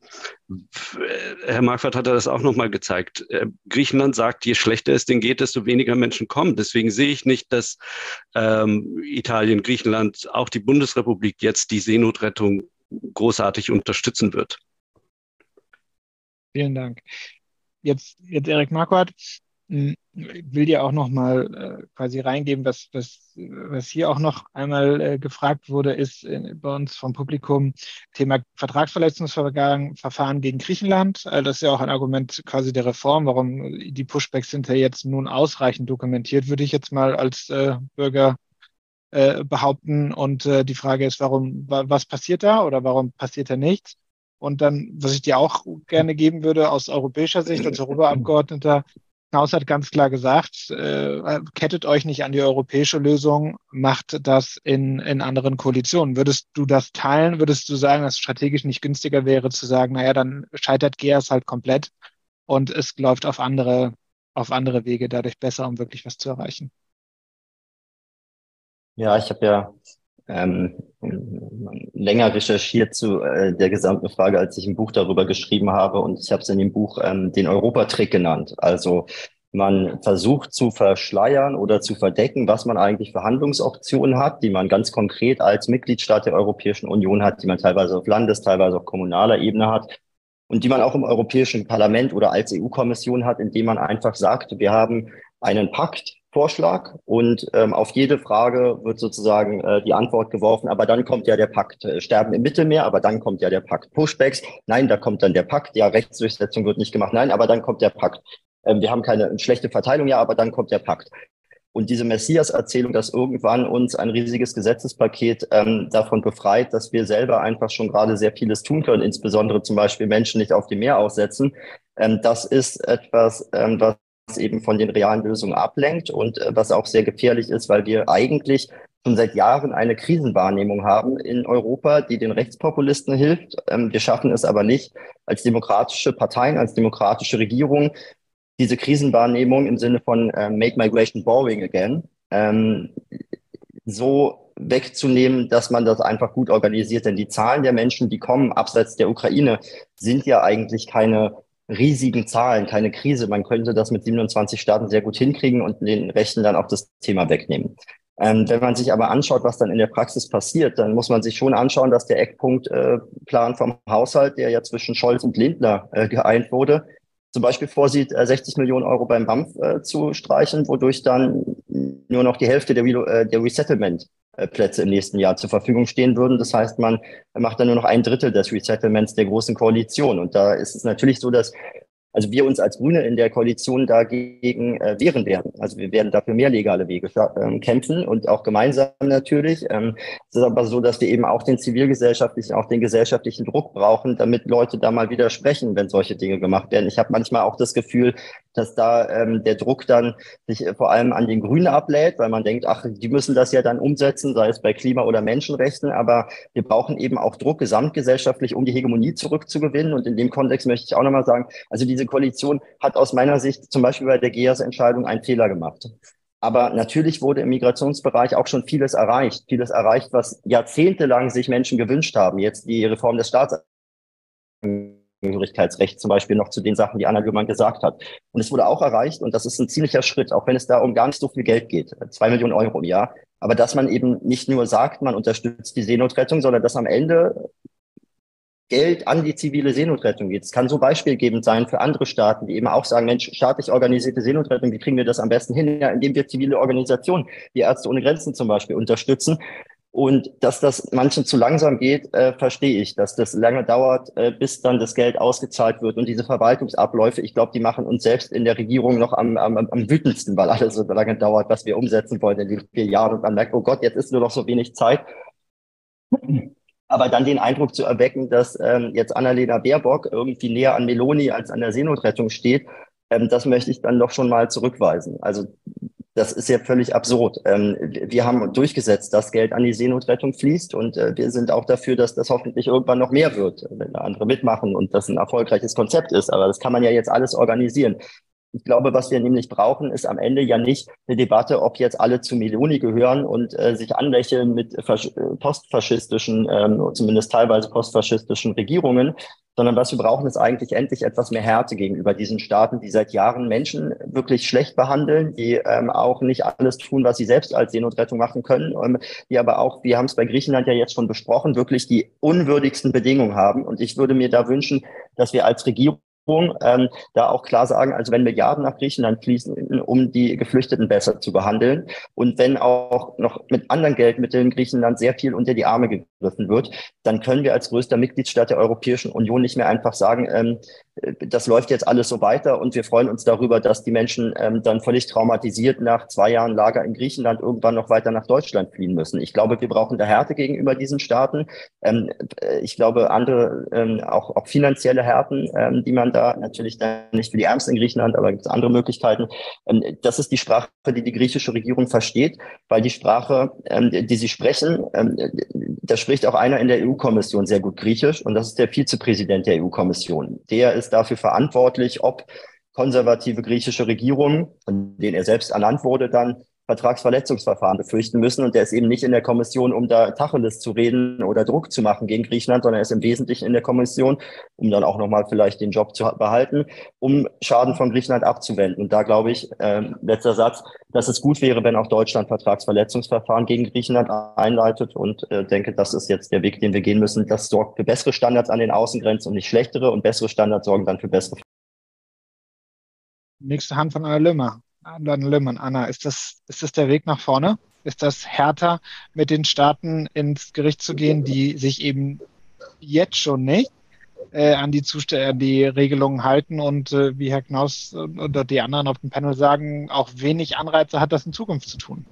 Herr Marquardt hat das auch nochmal gezeigt. Äh, Griechenland sagt, je schlechter es denen geht, desto weniger Menschen kommen. Deswegen sehe ich nicht, dass ähm, Italien, Griechenland, auch die Bundesrepublik jetzt die Seenotrettung großartig unterstützen wird. Vielen Dank. Jetzt, jetzt Erik Marquardt, will dir auch noch mal äh, quasi reingeben, was, was, was hier auch noch einmal äh, gefragt wurde, ist äh, bei uns vom Publikum Thema Vertragsverletzungsverfahren gegen Griechenland. Äh, das ist ja auch ein Argument quasi der Reform, warum die Pushbacks sind ja jetzt nun ausreichend dokumentiert, würde ich jetzt mal als äh, Bürger äh, behaupten. Und äh, die Frage ist, warum, was passiert da oder warum passiert da nichts? Und dann, was ich dir auch gerne geben würde aus europäischer Sicht als Europaabgeordneter, Knaus hat ganz klar gesagt, äh, kettet euch nicht an die europäische Lösung, macht das in, in anderen Koalitionen. Würdest du das teilen? Würdest du sagen, dass es strategisch nicht günstiger wäre, zu sagen, naja, dann scheitert GEAS halt komplett und es läuft auf andere, auf andere Wege dadurch besser, um wirklich was zu erreichen? Ja, ich habe ja ähm, länger recherchiert zu äh, der gesamten Frage, als ich ein Buch darüber geschrieben habe. Und ich habe es in dem Buch ähm, den Europatrick genannt. Also man versucht zu verschleiern oder zu verdecken, was man eigentlich für Handlungsoptionen hat, die man ganz konkret als Mitgliedstaat der Europäischen Union hat, die man teilweise auf Landes-, teilweise auf kommunaler Ebene hat und die man auch im Europäischen Parlament oder als EU-Kommission hat, indem man einfach sagt, wir haben einen Pakt, Vorschlag und ähm, auf jede Frage wird sozusagen äh, die Antwort geworfen, aber dann kommt ja der Pakt. Äh, Sterben im Mittelmeer, aber dann kommt ja der Pakt. Pushbacks, nein, da kommt dann der Pakt. Ja, Rechtsdurchsetzung wird nicht gemacht, nein, aber dann kommt der Pakt. Ähm, wir haben keine schlechte Verteilung, ja, aber dann kommt der Pakt. Und diese Messias-Erzählung, dass irgendwann uns ein riesiges Gesetzespaket ähm, davon befreit, dass wir selber einfach schon gerade sehr vieles tun können, insbesondere zum Beispiel Menschen nicht auf dem Meer aussetzen, ähm, das ist etwas, ähm, was eben von den realen Lösungen ablenkt und äh, was auch sehr gefährlich ist, weil wir eigentlich schon seit Jahren eine Krisenwahrnehmung haben in Europa, die den Rechtspopulisten hilft. Ähm, wir schaffen es aber nicht, als demokratische Parteien, als demokratische Regierung, diese Krisenwahrnehmung im Sinne von äh, Make Migration Boring Again ähm, so wegzunehmen, dass man das einfach gut organisiert. Denn die Zahlen der Menschen, die kommen abseits der Ukraine, sind ja eigentlich keine riesigen Zahlen, keine Krise. Man könnte das mit 27 Staaten sehr gut hinkriegen und den Rechten dann auch das Thema wegnehmen. Ähm, wenn man sich aber anschaut, was dann in der Praxis passiert, dann muss man sich schon anschauen, dass der Eckpunktplan äh, vom Haushalt, der ja zwischen Scholz und Lindner äh, geeint wurde, zum Beispiel vorsieht, äh, 60 Millionen Euro beim BAMF äh, zu streichen, wodurch dann nur noch die Hälfte der, Re äh, der Resettlement Plätze im nächsten Jahr zur Verfügung stehen würden. Das heißt, man macht dann nur noch ein Drittel des Resettlements der großen Koalition. Und da ist es natürlich so, dass also wir uns als Grüne in der Koalition dagegen äh, wehren werden. Also wir werden dafür mehr legale Wege äh, kämpfen und auch gemeinsam natürlich. Ähm, es ist aber so, dass wir eben auch den zivilgesellschaftlichen, auch den gesellschaftlichen Druck brauchen, damit Leute da mal widersprechen, wenn solche Dinge gemacht werden. Ich habe manchmal auch das Gefühl, dass da ähm, der Druck dann sich vor allem an den Grünen ablädt, weil man denkt, ach, die müssen das ja dann umsetzen, sei es bei Klima- oder Menschenrechten. Aber wir brauchen eben auch Druck gesamtgesellschaftlich, um die Hegemonie zurückzugewinnen. Und in dem Kontext möchte ich auch nochmal sagen, also diese Koalition hat aus meiner Sicht zum Beispiel bei der GEAS-Entscheidung einen Fehler gemacht. Aber natürlich wurde im Migrationsbereich auch schon vieles erreicht. Vieles erreicht, was jahrzehntelang sich Menschen gewünscht haben. Jetzt die Reform des Staats Angehörigkeitsrecht zum Beispiel noch zu den Sachen, die Anna Löhmann gesagt hat. Und es wurde auch erreicht, und das ist ein ziemlicher Schritt, auch wenn es da um gar nicht so viel Geld geht, zwei Millionen Euro im Jahr, aber dass man eben nicht nur sagt, man unterstützt die Seenotrettung, sondern dass am Ende Geld an die zivile Seenotrettung geht. Es kann so beispielgebend sein für andere Staaten, die eben auch sagen, Mensch, staatlich organisierte Seenotrettung, wie kriegen wir das am besten hin? Ja, indem wir zivile Organisationen, wie Ärzte ohne Grenzen zum Beispiel, unterstützen und dass das manchen zu langsam geht, äh, verstehe ich, dass das lange dauert, äh, bis dann das Geld ausgezahlt wird. Und diese Verwaltungsabläufe, ich glaube, die machen uns selbst in der Regierung noch am, am, am wütendsten, weil alles so lange dauert, was wir umsetzen wollen in den vier Jahren. Und man merkt, oh Gott, jetzt ist nur noch so wenig Zeit. Aber dann den Eindruck zu erwecken, dass ähm, jetzt Annalena Baerbock irgendwie näher an Meloni als an der Seenotrettung steht, ähm, das möchte ich dann doch schon mal zurückweisen. Also das ist ja völlig absurd. Ähm, wir haben durchgesetzt, dass Geld an die Seenotrettung fließt und äh, wir sind auch dafür, dass das hoffentlich irgendwann noch mehr wird, wenn andere mitmachen und das ein erfolgreiches Konzept ist. Aber das kann man ja jetzt alles organisieren. Ich glaube, was wir nämlich brauchen, ist am Ende ja nicht eine Debatte, ob jetzt alle zu Meloni gehören und äh, sich anlächeln mit postfaschistischen, ähm, zumindest teilweise postfaschistischen Regierungen, sondern was wir brauchen, ist eigentlich endlich etwas mehr Härte gegenüber diesen Staaten, die seit Jahren Menschen wirklich schlecht behandeln, die ähm, auch nicht alles tun, was sie selbst als Seenotrettung machen können, ähm, die aber auch, wir haben es bei Griechenland ja jetzt schon besprochen, wirklich die unwürdigsten Bedingungen haben. Und ich würde mir da wünschen, dass wir als Regierung ähm, da auch klar sagen, also wenn Milliarden nach Griechenland fließen, um die Geflüchteten besser zu behandeln. Und wenn auch noch mit anderen Geldmitteln Griechenland sehr viel unter die Arme gegriffen wird, dann können wir als größter Mitgliedstaat der Europäischen Union nicht mehr einfach sagen, ähm, das läuft jetzt alles so weiter und wir freuen uns darüber, dass die Menschen ähm, dann völlig traumatisiert nach zwei Jahren Lager in Griechenland irgendwann noch weiter nach Deutschland fliehen müssen. Ich glaube, wir brauchen da Härte gegenüber diesen Staaten. Ähm, äh, ich glaube, andere, ähm, auch, auch finanzielle Härten, ähm, die man da natürlich dann nicht für die Ärmsten in Griechenland, aber gibt es andere Möglichkeiten. Ähm, das ist die Sprache, die die griechische Regierung versteht, weil die Sprache, ähm, die sie sprechen, ähm, da spricht auch einer in der EU-Kommission sehr gut Griechisch und das ist der Vizepräsident der EU-Kommission. Der ist dafür verantwortlich, ob konservative griechische Regierungen, von denen er selbst ernannt wurde, dann Vertragsverletzungsverfahren befürchten müssen. Und der ist eben nicht in der Kommission, um da Tacheles zu reden oder Druck zu machen gegen Griechenland, sondern er ist im Wesentlichen in der Kommission, um dann auch nochmal vielleicht den Job zu behalten, um Schaden von Griechenland abzuwenden. Und da glaube ich, äh, letzter Satz, dass es gut wäre, wenn auch Deutschland Vertragsverletzungsverfahren gegen Griechenland einleitet und äh, denke, das ist jetzt der Weg, den wir gehen müssen. Das sorgt für bessere Standards an den Außengrenzen und nicht schlechtere und bessere Standards sorgen dann für bessere. Nächste Hand von Anna Lömer. Anna Löhmann, Anna, ist das, ist das der Weg nach vorne? Ist das härter, mit den Staaten ins Gericht zu gehen, die sich eben jetzt schon nicht äh, an die, an die Regelungen halten und äh, wie Herr Knaus oder die anderen auf dem Panel sagen, auch wenig Anreize hat, das in Zukunft zu tun?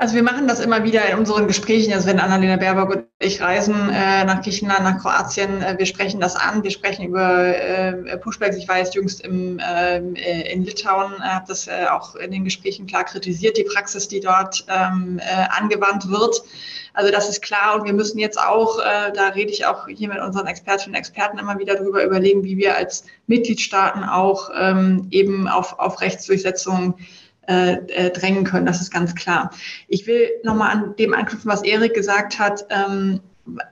Also wir machen das immer wieder in unseren Gesprächen. Also wenn Annalena Baerbock und ich reisen äh, nach Griechenland, nach Kroatien, äh, wir sprechen das an. Wir sprechen über äh, Pushbacks. Ich war jetzt jüngst im, ähm, äh, in Litauen, habe das äh, auch in den Gesprächen klar kritisiert, die Praxis, die dort ähm, äh, angewandt wird. Also das ist klar und wir müssen jetzt auch, äh, da rede ich auch hier mit unseren Expertinnen und Experten immer wieder drüber überlegen, wie wir als Mitgliedstaaten auch ähm, eben auf, auf Rechtsdurchsetzung äh, äh, drängen können. Das ist ganz klar. Ich will nochmal an dem anknüpfen, was Erik gesagt hat, ähm,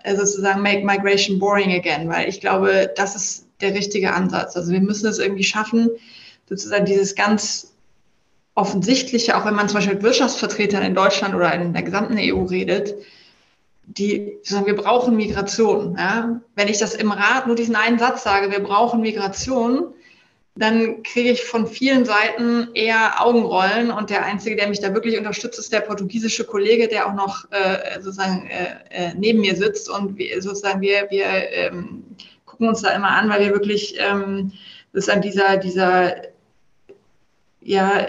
sozusagen make migration boring again, weil ich glaube, das ist der richtige Ansatz. Also wir müssen es irgendwie schaffen, sozusagen dieses ganz offensichtliche, auch wenn man zum Beispiel mit Wirtschaftsvertretern in Deutschland oder in der gesamten EU redet, die sagen, wir brauchen Migration. Ja? Wenn ich das im Rat nur diesen einen Satz sage, wir brauchen Migration, dann kriege ich von vielen Seiten eher Augenrollen und der Einzige, der mich da wirklich unterstützt, ist der portugiesische Kollege, der auch noch äh, sozusagen äh, äh, neben mir sitzt und wir, sozusagen wir, wir ähm, gucken uns da immer an, weil wir wirklich ähm, sozusagen dieser, dieser ja,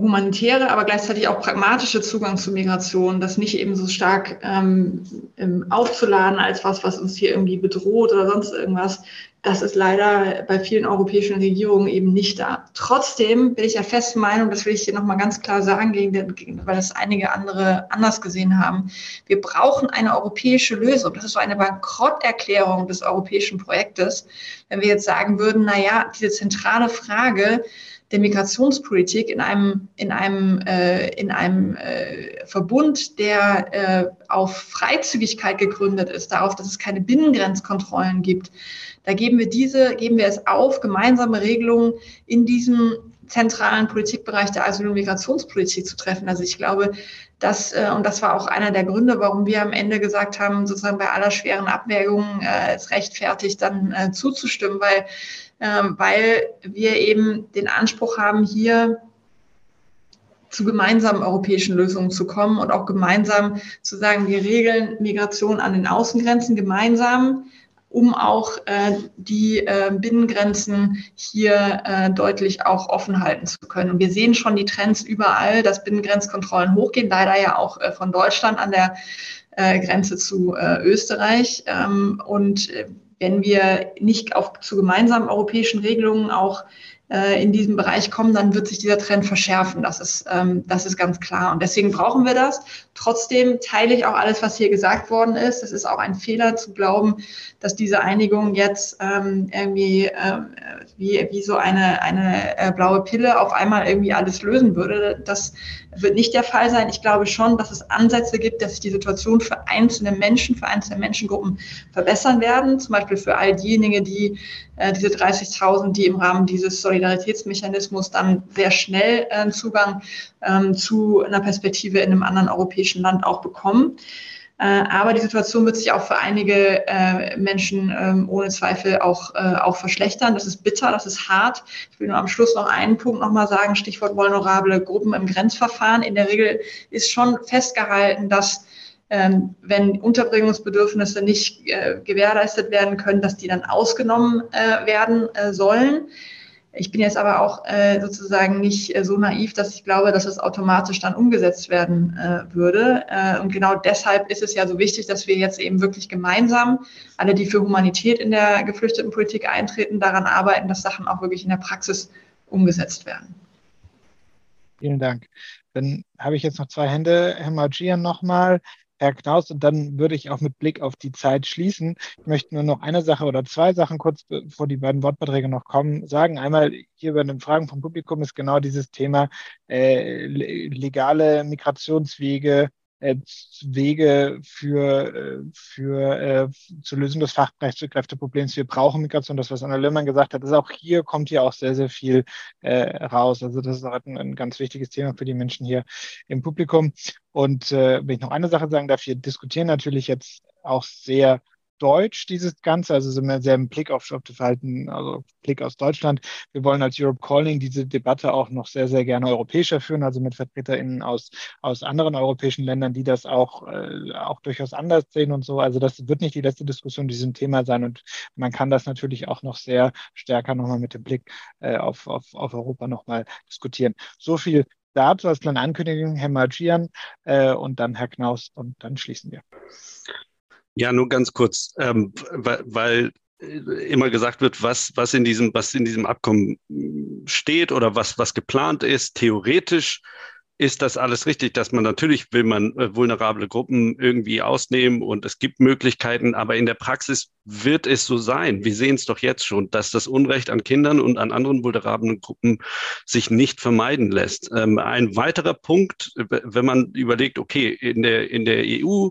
humanitäre, aber gleichzeitig auch pragmatische Zugang zu Migration, das nicht eben so stark ähm, aufzuladen als was, was uns hier irgendwie bedroht oder sonst irgendwas, das ist leider bei vielen europäischen Regierungen eben nicht da. Trotzdem bin ich der festen Meinung, das will ich hier nochmal ganz klar sagen, weil das einige andere anders gesehen haben. Wir brauchen eine europäische Lösung. Das ist so eine Bankrotterklärung des europäischen Projektes. Wenn wir jetzt sagen würden, na ja, diese zentrale Frage, der Migrationspolitik in einem, in einem, äh, in einem äh, Verbund, der äh, auf Freizügigkeit gegründet ist, darauf, dass es keine Binnengrenzkontrollen gibt. Da geben wir diese, geben wir es auf, gemeinsame Regelungen in diesem zentralen Politikbereich der Asyl- und Migrationspolitik zu treffen. Also ich glaube, das, äh, und das war auch einer der Gründe, warum wir am Ende gesagt haben, sozusagen bei aller schweren Abwägung äh, es rechtfertigt, dann äh, zuzustimmen, weil weil wir eben den Anspruch haben, hier zu gemeinsamen europäischen Lösungen zu kommen und auch gemeinsam zu sagen, wir regeln Migration an den Außengrenzen gemeinsam, um auch äh, die äh, Binnengrenzen hier äh, deutlich auch offen halten zu können. Und wir sehen schon die Trends überall, dass Binnengrenzkontrollen hochgehen, leider ja auch äh, von Deutschland an der äh, Grenze zu äh, Österreich. Ähm, und wenn wir nicht auf, zu gemeinsamen europäischen Regelungen auch äh, in diesem Bereich kommen, dann wird sich dieser Trend verschärfen. Das ist, ähm, das ist ganz klar. Und deswegen brauchen wir das. Trotzdem teile ich auch alles, was hier gesagt worden ist. Es ist auch ein Fehler zu glauben, dass diese Einigung jetzt ähm, irgendwie äh, wie, wie so eine, eine äh, blaue Pille auf einmal irgendwie alles lösen würde. Das wird nicht der Fall sein. Ich glaube schon, dass es Ansätze gibt, dass sich die Situation für einzelne Menschen, für einzelne Menschengruppen verbessern werden. Zum Beispiel für all diejenigen, die äh, diese 30.000, die im Rahmen dieses Solidaritätsmechanismus dann sehr schnell äh, Zugang ähm, zu einer Perspektive in einem anderen europäischen Land auch bekommen. Äh, aber die Situation wird sich auch für einige äh, Menschen ähm, ohne Zweifel auch, äh, auch verschlechtern. Das ist bitter, das ist hart. Ich will nur am Schluss noch einen Punkt nochmal sagen, Stichwort vulnerable Gruppen im Grenzverfahren. In der Regel ist schon festgehalten, dass ähm, wenn Unterbringungsbedürfnisse nicht gewährleistet werden können, dass die dann ausgenommen werden sollen. Ich bin jetzt aber auch äh, sozusagen nicht äh, so naiv, dass ich glaube, dass es automatisch dann umgesetzt werden äh, würde. Äh, und genau deshalb ist es ja so wichtig, dass wir jetzt eben wirklich gemeinsam, alle, die für Humanität in der Geflüchtetenpolitik eintreten, daran arbeiten, dass Sachen auch wirklich in der Praxis umgesetzt werden. Vielen Dank. Dann habe ich jetzt noch zwei Hände. Herr Magian nochmal. Herr Knaus, und dann würde ich auch mit Blick auf die Zeit schließen. Ich möchte nur noch eine Sache oder zwei Sachen kurz, bevor die beiden Wortbeiträge noch kommen, sagen. Einmal hier bei den Fragen vom Publikum ist genau dieses Thema äh, legale Migrationswege Wege für, äh, für äh, zur Lösung des Fachkräfteproblems. Wir brauchen Migration, das, was Anna Löhmann gesagt hat, ist auch hier, kommt hier auch sehr, sehr viel äh, raus. Also das ist auch ein, ein ganz wichtiges Thema für die Menschen hier im Publikum. Und äh, wenn ich noch eine Sache sagen darf, wir diskutieren natürlich jetzt auch sehr deutsch, dieses Ganze, also sind wir sehr im Blick auf, auf das Verhalten, also Blick aus Deutschland. Wir wollen als Europe Calling diese Debatte auch noch sehr, sehr gerne europäischer führen, also mit VertreterInnen aus, aus anderen europäischen Ländern, die das auch, äh, auch durchaus anders sehen und so. Also das wird nicht die letzte Diskussion diesem Thema sein und man kann das natürlich auch noch sehr stärker nochmal mit dem Blick äh, auf, auf, auf Europa nochmal diskutieren. So viel dazu als kleine Ankündigung, Herr Margian äh, und dann Herr Knaus und dann schließen wir. Ja, nur ganz kurz, ähm, weil, weil äh, immer gesagt wird, was, was in diesem, was in diesem Abkommen steht oder was, was geplant ist. Theoretisch ist das alles richtig, dass man natürlich will man äh, vulnerable Gruppen irgendwie ausnehmen und es gibt Möglichkeiten, aber in der Praxis wird es so sein. Wir sehen es doch jetzt schon, dass das Unrecht an Kindern und an anderen vulnerablen Gruppen sich nicht vermeiden lässt. Ähm, ein weiterer Punkt, wenn man überlegt, okay, in der, in der EU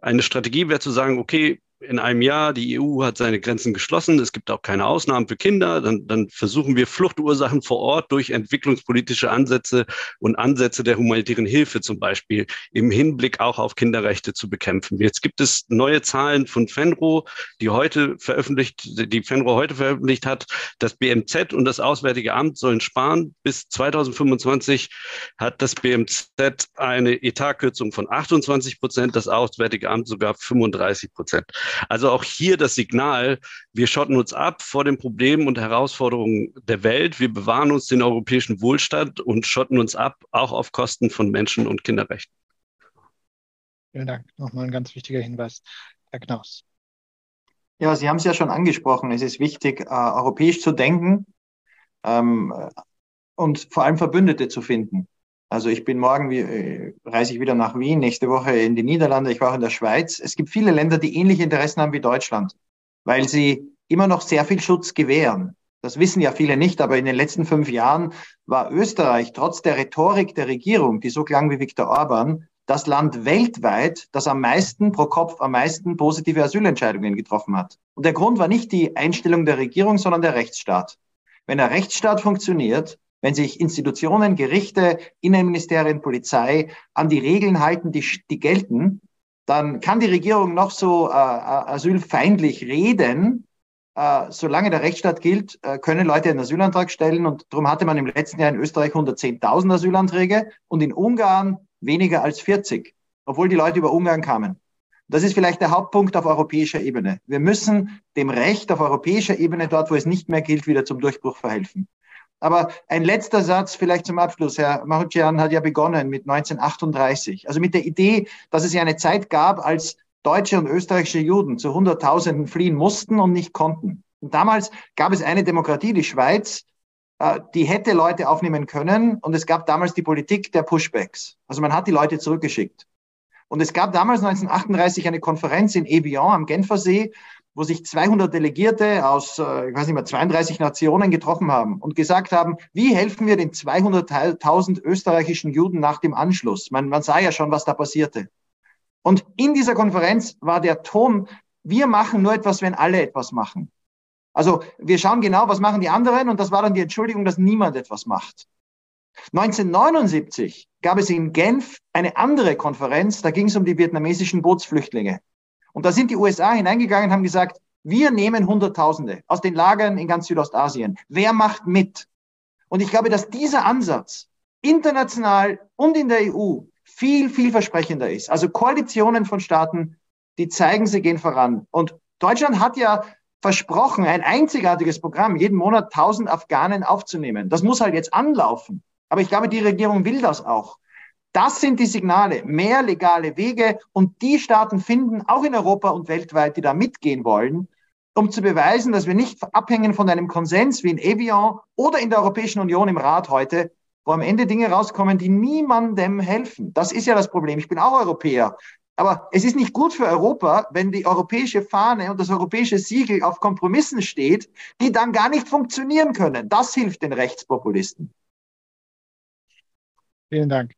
eine Strategie wäre zu sagen, okay, in einem Jahr, die EU hat seine Grenzen geschlossen, es gibt auch keine Ausnahmen für Kinder, dann, dann versuchen wir Fluchtursachen vor Ort durch entwicklungspolitische Ansätze und Ansätze der humanitären Hilfe zum Beispiel im Hinblick auch auf Kinderrechte zu bekämpfen. Jetzt gibt es neue Zahlen von FENRO, die heute veröffentlicht, die FENRO heute veröffentlicht hat. Das BMZ und das Auswärtige Amt sollen sparen. Bis 2025 hat das BMZ eine Etatkürzung von 28 Prozent, das Auswärtige Amt sogar 35 Prozent. Also auch hier das Signal, wir schotten uns ab vor den Problemen und Herausforderungen der Welt. Wir bewahren uns den europäischen Wohlstand und schotten uns ab, auch auf Kosten von Menschen- und Kinderrechten. Vielen Dank. Nochmal ein ganz wichtiger Hinweis. Herr Knaus. Ja, Sie haben es ja schon angesprochen. Es ist wichtig, äh, europäisch zu denken ähm, und vor allem Verbündete zu finden. Also ich bin morgen, wie, äh, reise ich wieder nach Wien, nächste Woche in die Niederlande, ich war auch in der Schweiz. Es gibt viele Länder, die ähnliche Interessen haben wie Deutschland, weil sie immer noch sehr viel Schutz gewähren. Das wissen ja viele nicht, aber in den letzten fünf Jahren war Österreich trotz der Rhetorik der Regierung, die so klang wie Viktor Orban, das Land weltweit, das am meisten pro Kopf am meisten positive Asylentscheidungen getroffen hat. Und der Grund war nicht die Einstellung der Regierung, sondern der Rechtsstaat. Wenn der Rechtsstaat funktioniert, wenn sich Institutionen, Gerichte, Innenministerien, Polizei an die Regeln halten, die, die gelten, dann kann die Regierung noch so äh, äh, asylfeindlich reden. Äh, solange der Rechtsstaat gilt, äh, können Leute einen Asylantrag stellen. Und darum hatte man im letzten Jahr in Österreich 110.000 Asylanträge und in Ungarn weniger als 40, obwohl die Leute über Ungarn kamen. Das ist vielleicht der Hauptpunkt auf europäischer Ebene. Wir müssen dem Recht auf europäischer Ebene, dort wo es nicht mehr gilt, wieder zum Durchbruch verhelfen. Aber ein letzter Satz vielleicht zum Abschluss. Herr Marucian hat ja begonnen mit 1938. Also mit der Idee, dass es ja eine Zeit gab, als deutsche und österreichische Juden zu Hunderttausenden fliehen mussten und nicht konnten. Und damals gab es eine Demokratie, die Schweiz, äh, die hätte Leute aufnehmen können. Und es gab damals die Politik der Pushbacks. Also man hat die Leute zurückgeschickt. Und es gab damals 1938 eine Konferenz in Evian am Genfersee, wo sich 200 Delegierte aus, äh, ich weiß nicht mehr, 32 Nationen getroffen haben und gesagt haben, wie helfen wir den 200.000 österreichischen Juden nach dem Anschluss? Man, man sah ja schon, was da passierte. Und in dieser Konferenz war der Ton, wir machen nur etwas, wenn alle etwas machen. Also wir schauen genau, was machen die anderen und das war dann die Entschuldigung, dass niemand etwas macht. 1979 gab es in Genf eine andere Konferenz, da ging es um die vietnamesischen Bootsflüchtlinge. Und da sind die USA hineingegangen und haben gesagt, wir nehmen Hunderttausende aus den Lagern in ganz Südostasien. Wer macht mit? Und ich glaube, dass dieser Ansatz international und in der EU viel, viel versprechender ist. Also Koalitionen von Staaten, die zeigen, sie gehen voran. Und Deutschland hat ja versprochen, ein einzigartiges Programm, jeden Monat 1000 Afghanen aufzunehmen. Das muss halt jetzt anlaufen. Aber ich glaube, die Regierung will das auch. Das sind die Signale, mehr legale Wege und die Staaten finden, auch in Europa und weltweit, die da mitgehen wollen, um zu beweisen, dass wir nicht abhängen von einem Konsens wie in Evian oder in der Europäischen Union im Rat heute, wo am Ende Dinge rauskommen, die niemandem helfen. Das ist ja das Problem. Ich bin auch Europäer. Aber es ist nicht gut für Europa, wenn die europäische Fahne und das europäische Siegel auf Kompromissen steht, die dann gar nicht funktionieren können. Das hilft den Rechtspopulisten. Vielen Dank.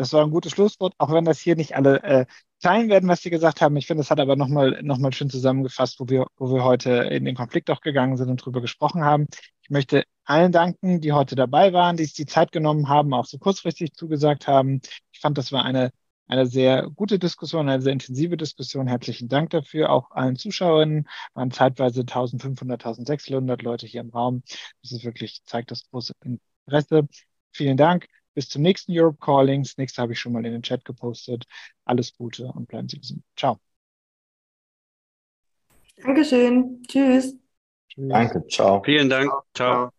Das war ein gutes Schlusswort, auch wenn das hier nicht alle äh, teilen werden, was Sie gesagt haben. Ich finde, das hat aber nochmal noch mal schön zusammengefasst, wo wir, wo wir heute in den Konflikt auch gegangen sind und drüber gesprochen haben. Ich möchte allen danken, die heute dabei waren, die sich die Zeit genommen haben, auch so kurzfristig zugesagt haben. Ich fand, das war eine, eine sehr gute Diskussion, eine sehr intensive Diskussion. Herzlichen Dank dafür. Auch allen Zuschauerinnen waren zeitweise 1500, 1600 Leute hier im Raum. Das ist wirklich, zeigt das große Interesse. Vielen Dank. Bis zum nächsten Europe Calling. Das nächste habe ich schon mal in den Chat gepostet. Alles Gute und bleiben Sie gesund. Ciao. Dankeschön. Tschüss. Tschüss. Danke. Ciao. Vielen Dank. Ciao. Ciao.